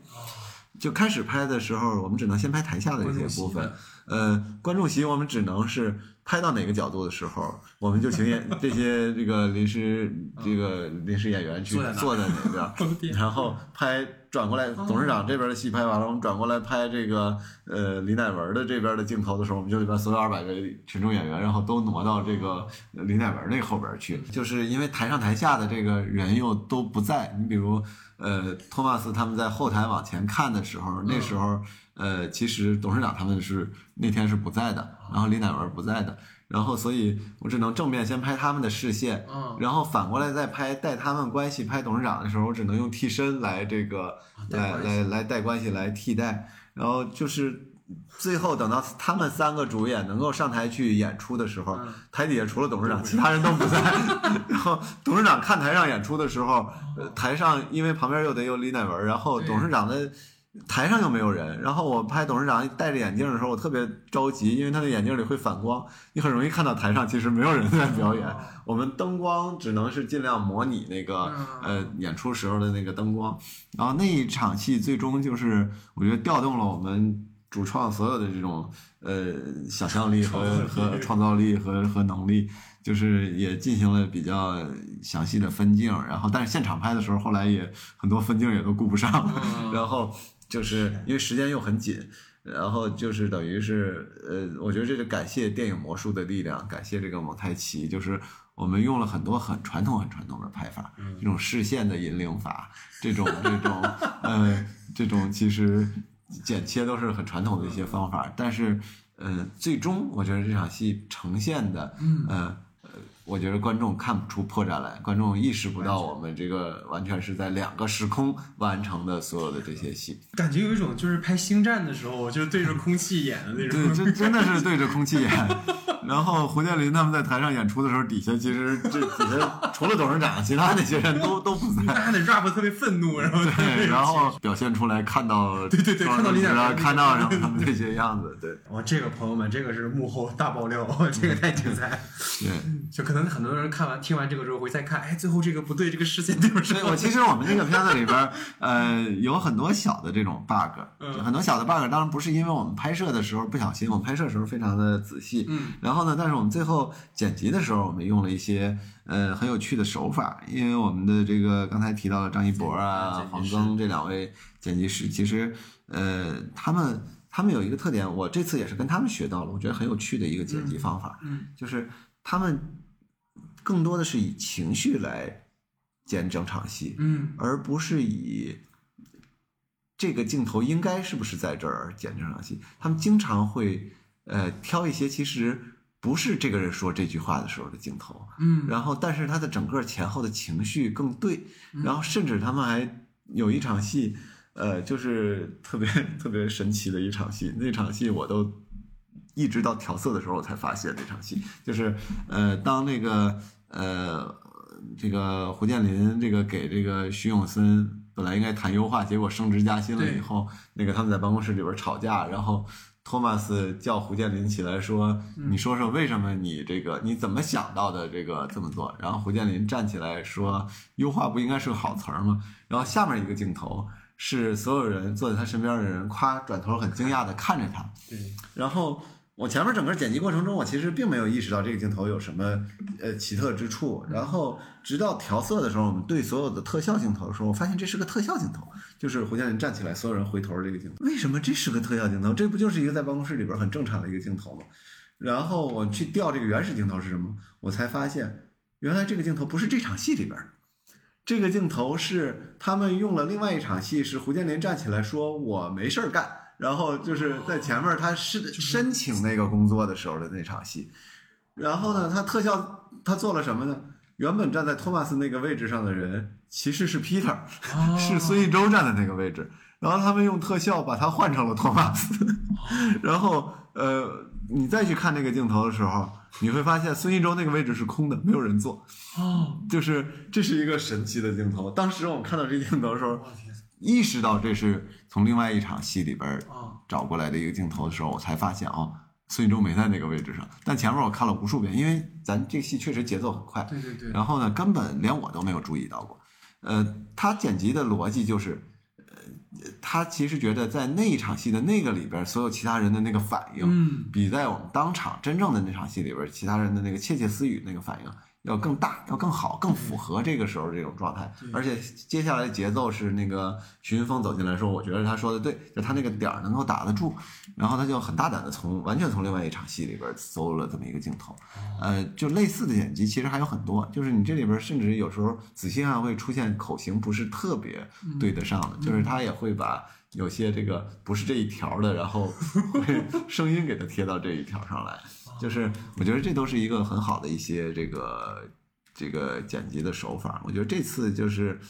就开始拍的时候，我们只能先拍台下的这些部分，呃，观众席我们只能是。拍到哪个角度的时候，我们就请演这些这个临时这个临时演员去坐在哪 <laughs> 边，然后拍转过来，董事长这边的戏拍完了，我们转过来拍这个呃李乃文的这边的镜头的时候，我们就把所有二百个群众演员，然后都挪到这个李乃文那后边去，就是因为台上台下的这个人又都不在，你比如呃托马斯他们在后台往前看的时候，那时候。呃，其实董事长他们是那天是不在的，然后李乃文不在的，然后所以我只能正面先拍他们的视线，然后反过来再拍带他们关系拍董事长的时候，我只能用替身来这个来来来带关系来替代，然后就是最后等到他们三个主演能够上台去演出的时候，台底下除了董事长，其他人都不在，<laughs> 然后董事长看台上演出的时候，台上因为旁边又得有李乃文，然后董事长的。台上又没有人，然后我拍董事长戴着眼镜的时候，我特别着急，因为他的眼镜里会反光，你很容易看到台上其实没有人在表演。我们灯光只能是尽量模拟那个呃演出时候的那个灯光。然后那一场戏最终就是我觉得调动了我们主创所有的这种呃想象力和和创造力和和能力，就是也进行了比较详细的分镜。然后但是现场拍的时候，后来也很多分镜也都顾不上，<laughs> 然后。就是因为时间又很紧，然后就是等于是，呃，我觉得这是感谢电影魔术的力量，感谢这个蒙太奇，就是我们用了很多很传统、很传统的拍法，这种视线的引领法，这种这种，呃，这种其实剪切都是很传统的一些方法，但是，呃，最终我觉得这场戏呈现的，嗯。我觉得观众看不出破绽来，观众意识不到我们这个完全是在两个时空完成的所有的这些戏，感觉有一种就是拍星战的时候，就对着空气演的那种。对，真真的是对着空气演。<laughs> 然后胡建林他们在台上演出的时候，底下其实这底下除了董事长，其他那些人都都不在。大家得 rap 特别愤怒，然后对，然后表现出来看到对对对看到李李诞看到然后他们这些样子，对哇，这个朋友们，这个是幕后大爆料，这个太精彩。对。就可能很多人看完听完这个之后会再看，哎，最后这个不对，这个视线对不对，我其实我们这个片子里边，呃，有很多小的这种 bug，嗯很多小的 bug，当然不是因为我们拍摄的时候不小心，我们拍摄的时候非常的仔细，嗯，然后呢，但是我们最后剪辑的时候，我们用了一些呃很有趣的手法，因为我们的这个刚才提到了张一博啊、黄庚这两位剪辑师，其实呃他们他们有一个特点，我这次也是跟他们学到了，我觉得很有趣的一个剪辑方法，嗯。就是他们更多的是以情绪来剪整场戏，嗯而不是以这个镜头应该是不是在这儿剪这场戏。他们经常会呃挑一些其实不是这个人说这句话的时候的镜头，嗯然后但是他的整个前后的情绪更对，然后甚至他们还有一场戏，呃，就是特别 <laughs> 特别神奇的一场戏，那场戏我都。一直到调色的时候，我才发现那场戏就是，呃，当那个呃，这个胡建林这个给这个徐永森本来应该谈优化，结果升职加薪了以后，那个他们在办公室里边吵架，然后托马斯叫胡建林起来说：“你说说为什么你这个你怎么想到的这个这么做？”然后胡建林站起来说：“优化不应该是个好词儿吗？”然后下面一个镜头是所有人坐在他身边的人夸转头很惊讶的看着他，对，然后我前面整个剪辑过程中，我其实并没有意识到这个镜头有什么呃奇特之处。然后直到调色的时候，我们对所有的特效镜头的时候，我发现这是个特效镜头，就是胡建林站起来，所有人回头这个镜头。为什么这是个特效镜头？这不就是一个在办公室里边很正常的一个镜头吗？然后我去调这个原始镜头是什么，我才发现原来这个镜头不是这场戏里边。这个镜头是他们用了另外一场戏，是胡建林站起来说我没事儿干，然后就是在前面他是申请那个工作的时候的那场戏。然后呢，他特效他做了什么呢？原本站在托马斯那个位置上的人其实是 Peter，、哦是孙艺洲站的那个位置。然后他们用特效把他换成了托马斯，<laughs> 然后呃，你再去看那个镜头的时候，你会发现孙艺洲那个位置是空的，没有人坐。哦，就是这是一个神奇的镜头。当时我们看到这镜头的时候，意识到这是从另外一场戏里边啊，找过来的一个镜头的时候，我才发现哦，孙艺洲没在那个位置上。但前面我看了无数遍，因为咱这个戏确实节奏很快，对对对，然后呢，根本连我都没有注意到过。呃，他剪辑的逻辑就是，呃，他其实觉得在那一场戏的那个里边，所有其他人的那个反应，嗯比在我们当场真正的那场戏里边，其他人的那个窃窃私语那个反应要更大，要更好，更符合这个时候这种状态。而且接下来的节奏是那个徐云峰走进来说，我觉得他说的对，就他那个点儿能够打得住，然后他就很大胆的从完全从另外一场戏里边搜了这么一个镜头。呃，就类似的剪辑其实还有很多，就是你这里边甚至有时候仔细看会出现口型不是特别对得上的，就是他也会把。有些这个不是这一条的，然后会 <laughs> 声音给它贴到这一条上来，就是我觉得这都是一个很好的一些这个这个剪辑的手法。我觉得这次就是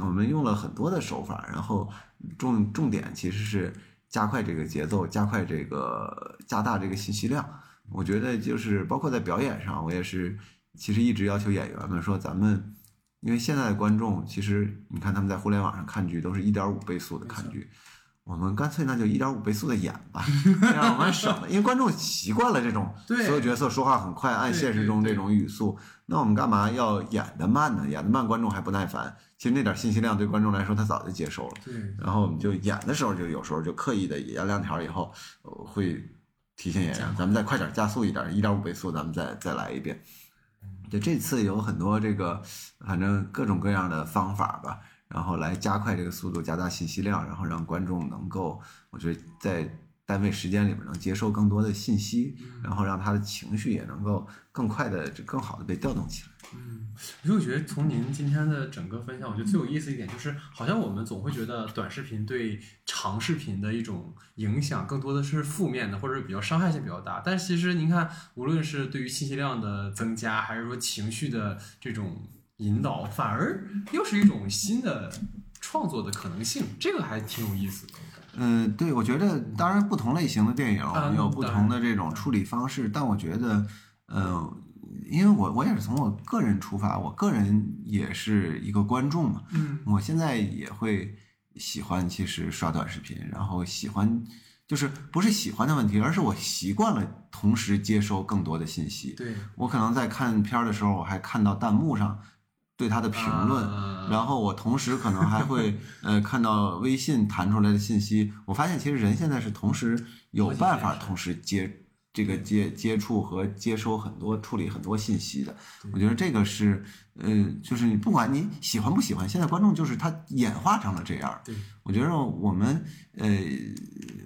我们用了很多的手法，然后重重点其实是加快这个节奏，加快这个加大这个信息量。我觉得就是包括在表演上，我也是其实一直要求演员们说，咱们因为现在的观众其实你看他们在互联网上看剧都是一点五倍速的看剧。我们干脆那就一点五倍速的演吧，这样我们省了，因为观众习惯了这种 <laughs> 对所有角色说话很快，按现实中这种语速，那我们干嘛要演的慢呢？演的慢，观众还不耐烦。其实那点信息量对观众来说，他早就接受了。对，然后我们就演的时候，就有时候就刻意的演两条以后，呃会提醒演员，咱们再快点加速一点，一点五倍速，咱们再再来一遍。就这次有很多这个，反正各种各样的方法吧，然后来加快这个速度，加大信息量，然后让观众能够，我觉得在单位时间里面能接受更多的信息，然后让他的情绪也能够更快的、更好的被调动起来。嗯，所以我觉得从您今天的整个分享，我觉得最有意思一点就是，好像我们总会觉得短视频对长视频的一种影响更多的是负面的，或者比较伤害性比较大。但是其实您看，无论是对于信息量的增加，还是说情绪的这种引导，反而又是一种新的创作的可能性，这个还挺有意思的。嗯，对，我觉得当然不同类型的电影啊有不同的这种处理方式，但我觉得，呃、因为我我也是从我个人出发，我个人也是一个观众嘛，嗯，我现在也会喜欢，其实刷短视频，然后喜欢，就是不是喜欢的问题，而是我习惯了同时接收更多的信息。对，我可能在看片儿的时候，我还看到弹幕上对他的评论，啊然后我同时可能还会 <laughs> 呃看到微信弹出来的信息。我发现其实人现在是同时有办法同时接这个接接触和接收很多处理很多信息的。我觉得这个是呃，就是你不管你喜欢不喜欢，现在观众就是他演化成了这样。对，我觉得我们呃，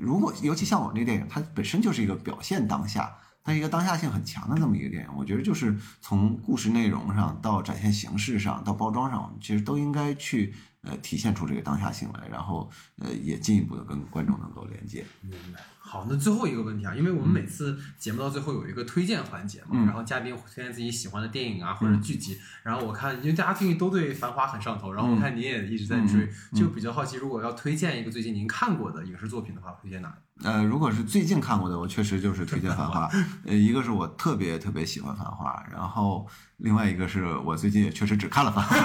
如果尤其像我这个电影，它本身就是一个表现当下。它是一个当下性很强的这么一个电影，我觉得就是从故事内容上到展现形式上到包装上，我们其实都应该去呃体现出这个当下性来，然后呃也进一步的跟观众能够连接。明白。好，那最后一个问题啊，因为我们每次节目到最后有一个推荐环节嘛，嗯然后嘉宾推荐自己喜欢的电影啊或者剧集，然后我看因为大家最近都对《繁花》很上头，然后我看你也一直在追，嗯就比较好奇，如果要推荐一个最近您看过的影视作品的话，推荐哪个？呃，如果是最近看过的，我确实就是推荐《繁花 <laughs>》。呃，一个是我特别特别喜欢《繁花》，然后另外一个是我最近也确实只看了《繁花》，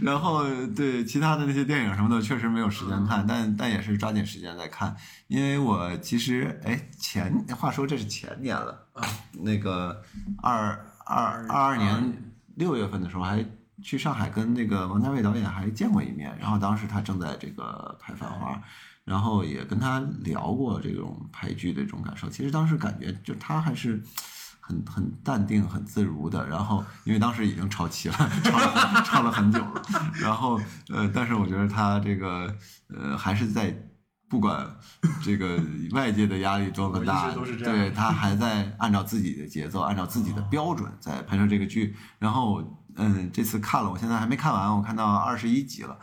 <laughs> 然后对其他的那些电影什么的确实没有时间看，但但也是抓紧时间在看，因为我其实哎前话说这是前年了，那个二二二二年六月份的时候还。去上海跟那个王家卫导演还见过一面，然后当时他正在这个拍《繁花》，然后也跟他聊过这种拍剧的这种感受。其实当时感觉就他还是很很淡定、很自如的。然后因为当时已经超期了，超了超了很久了。然后呃，但是我觉得他这个呃还是在不管这个外界的压力多么大对他还在按照自己的节奏、按照自己的标准在拍摄这个剧。然后嗯，这次看了，我现在还没看完，我看到二十一集了。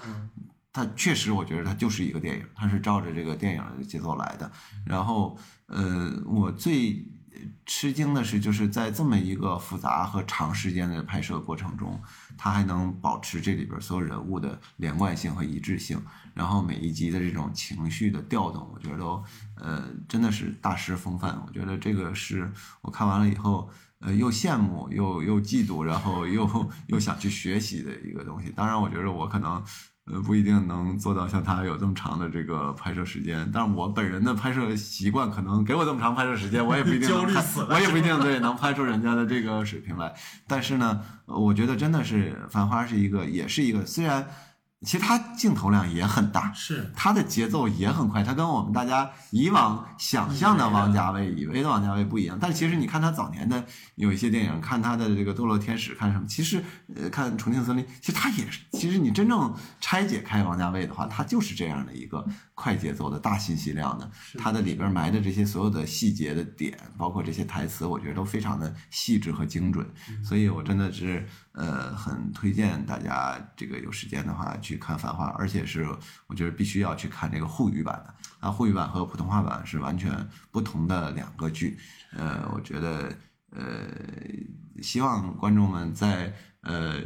嗯它确实，我觉得它就是一个电影，它是照着这个电影的节奏来的。然后，呃，我最吃惊的是，就是在这么一个复杂和长时间的拍摄过程中，它还能保持这里边所有人物的连贯性和一致性。然后每一集的这种情绪的调动，我觉得都呃真的是大师风范。我觉得这个是我看完了以后。呃，又羡慕又又嫉妒，然后又又想去学习的一个东西。当然，我觉得我可能呃不一定能做到像他有这么长的这个拍摄时间，但是我本人的拍摄习惯可能给我这么长拍摄时间，我也不一定 <laughs> 我也不一定对能拍出人家的这个水平来。但是呢，呃我觉得真的是《繁花》是一个，也是一个，虽然其实它镜头量也很大，是它的节奏也很快，它跟我们大家以往想象的王家卫、以为的王家卫不一样。但其实你看他早年的有一些电影，看他的这个《堕落天使》，看什么，其实呃，看《重庆森林》，其实他也是，其实你真正拆解开王家卫的话，他就是这样的一个快节奏的大信息量的，它的里边埋的这些所有的细节的点，包括这些台词，我觉得都非常的细致和精准。所以我真的是呃很推荐大家这个有时间的话去看《繁花》，而且是我觉得必须要去看这个沪语版的啊，沪语版和普通话版是完全不同的两个剧。呃，我觉得呃，希望观众们在呃。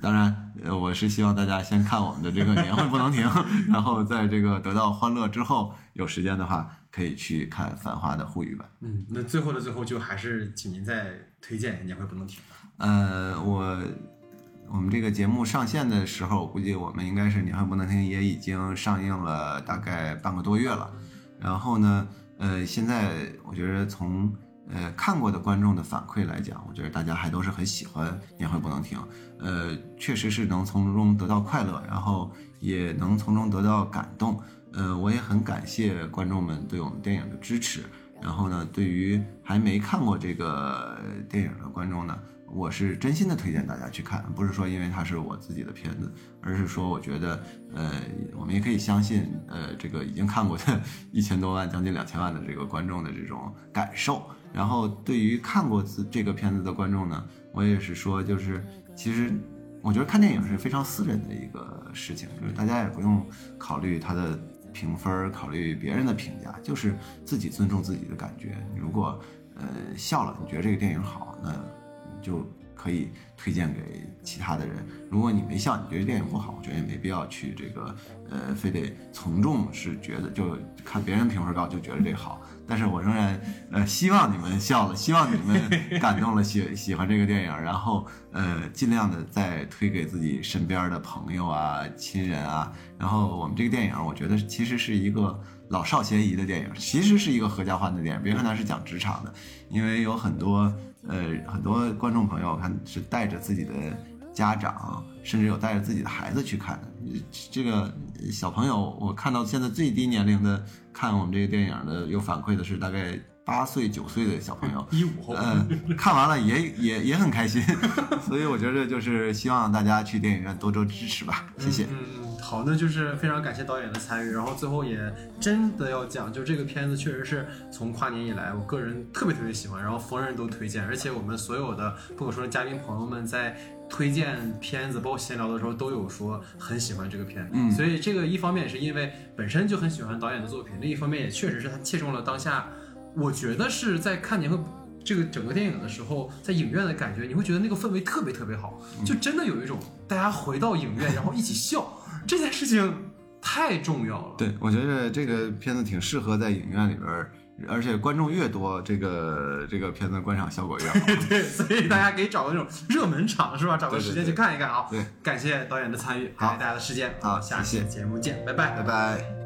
当然，呃，我是希望大家先看我们的这个年会不能停，<laughs> 然后在这个得到欢乐之后，有时间的话可以去看《繁花》的沪语版。嗯，那最后的最后就还是请您再推荐《年会不能停》。呃，我我们这个节目上线的时候，我估计我们应该是《年会不能停》也已经上映了大概半个多月了。然后呢，呃，现在我觉得从呃看过的观众的反馈来讲，我觉得大家还都是很喜欢《年会不能停》，呃，确实是能从中得到快乐，然后也能从中得到感动。呃，我也很感谢观众们对我们电影的支持。然后呢，对于还没看过这个电影的观众呢，我是真心的推荐大家去看，不是说因为它是我自己的片子，而是说我觉得，呃，我们也可以相信，呃，这个已经看过的 <laughs> 一千多万、将近两千万的这个观众的这种感受。然后对于看过这这个片子的观众呢，我也是说，就是其实我觉得看电影是非常私人的一个事情，就是大家也不用考虑它的评分，考虑别人的评价，就是自己尊重自己的感觉。如果呃笑了，你觉得这个电影好，那就可以推荐给其他的人。如果你没笑，你觉得电影不好，我觉得也没必要去这个呃，非得从众是觉得就看别人评分高就觉得这好。但是我仍然呃希望你们笑了，希望你们 <laughs> 感动了，喜喜欢这个电影，然后呃尽量的再推给自己身边的朋友啊、亲人啊。然后我们这个电影，我觉得其实是一个老少咸宜的电影，其实是一个合家欢的电影。别看它是讲职场的，因为有很多呃很多观众朋友看是带着自己的家长，甚至有带着自己的孩子去看的。这个小朋友，我看到现在最低年龄的看我们这个电影的有反馈的是大概八岁九岁的小朋友，<laughs> 一五后，嗯，看完了也也也很开心，<laughs> 所以我觉得就是希望大家去电影院多多支持吧，谢谢。嗯嗯，好，那就是非常感谢导演的参与，然后最后也真的要讲，就这个片子确实是从跨年以来，我个人特别特别喜欢，然后逢人都推荐，而且我们所有的不可说的嘉宾朋友们在。推荐片子，包括闲聊的时候，都有说很喜欢这个片，嗯。所以这个一方面也是因为本身就很喜欢导演的作品，另一方面也确实是他切中了当下，我觉得是在看年会这个整个电影的时候，在影院的感觉，你会觉得那个氛围特别特别好，就真的有一种大家回到影院然后一起笑这件事情太重要了。对，我觉得这个片子挺适合在影院里边儿，而且观众越多，这个这个片子观赏效果越好。<laughs> 对，所以大家可以找个那种热门场是吧？找个时间去看一看啊。对，感谢导演的参与，好感谢大家的时间，好下期节目见，拜拜拜。拜。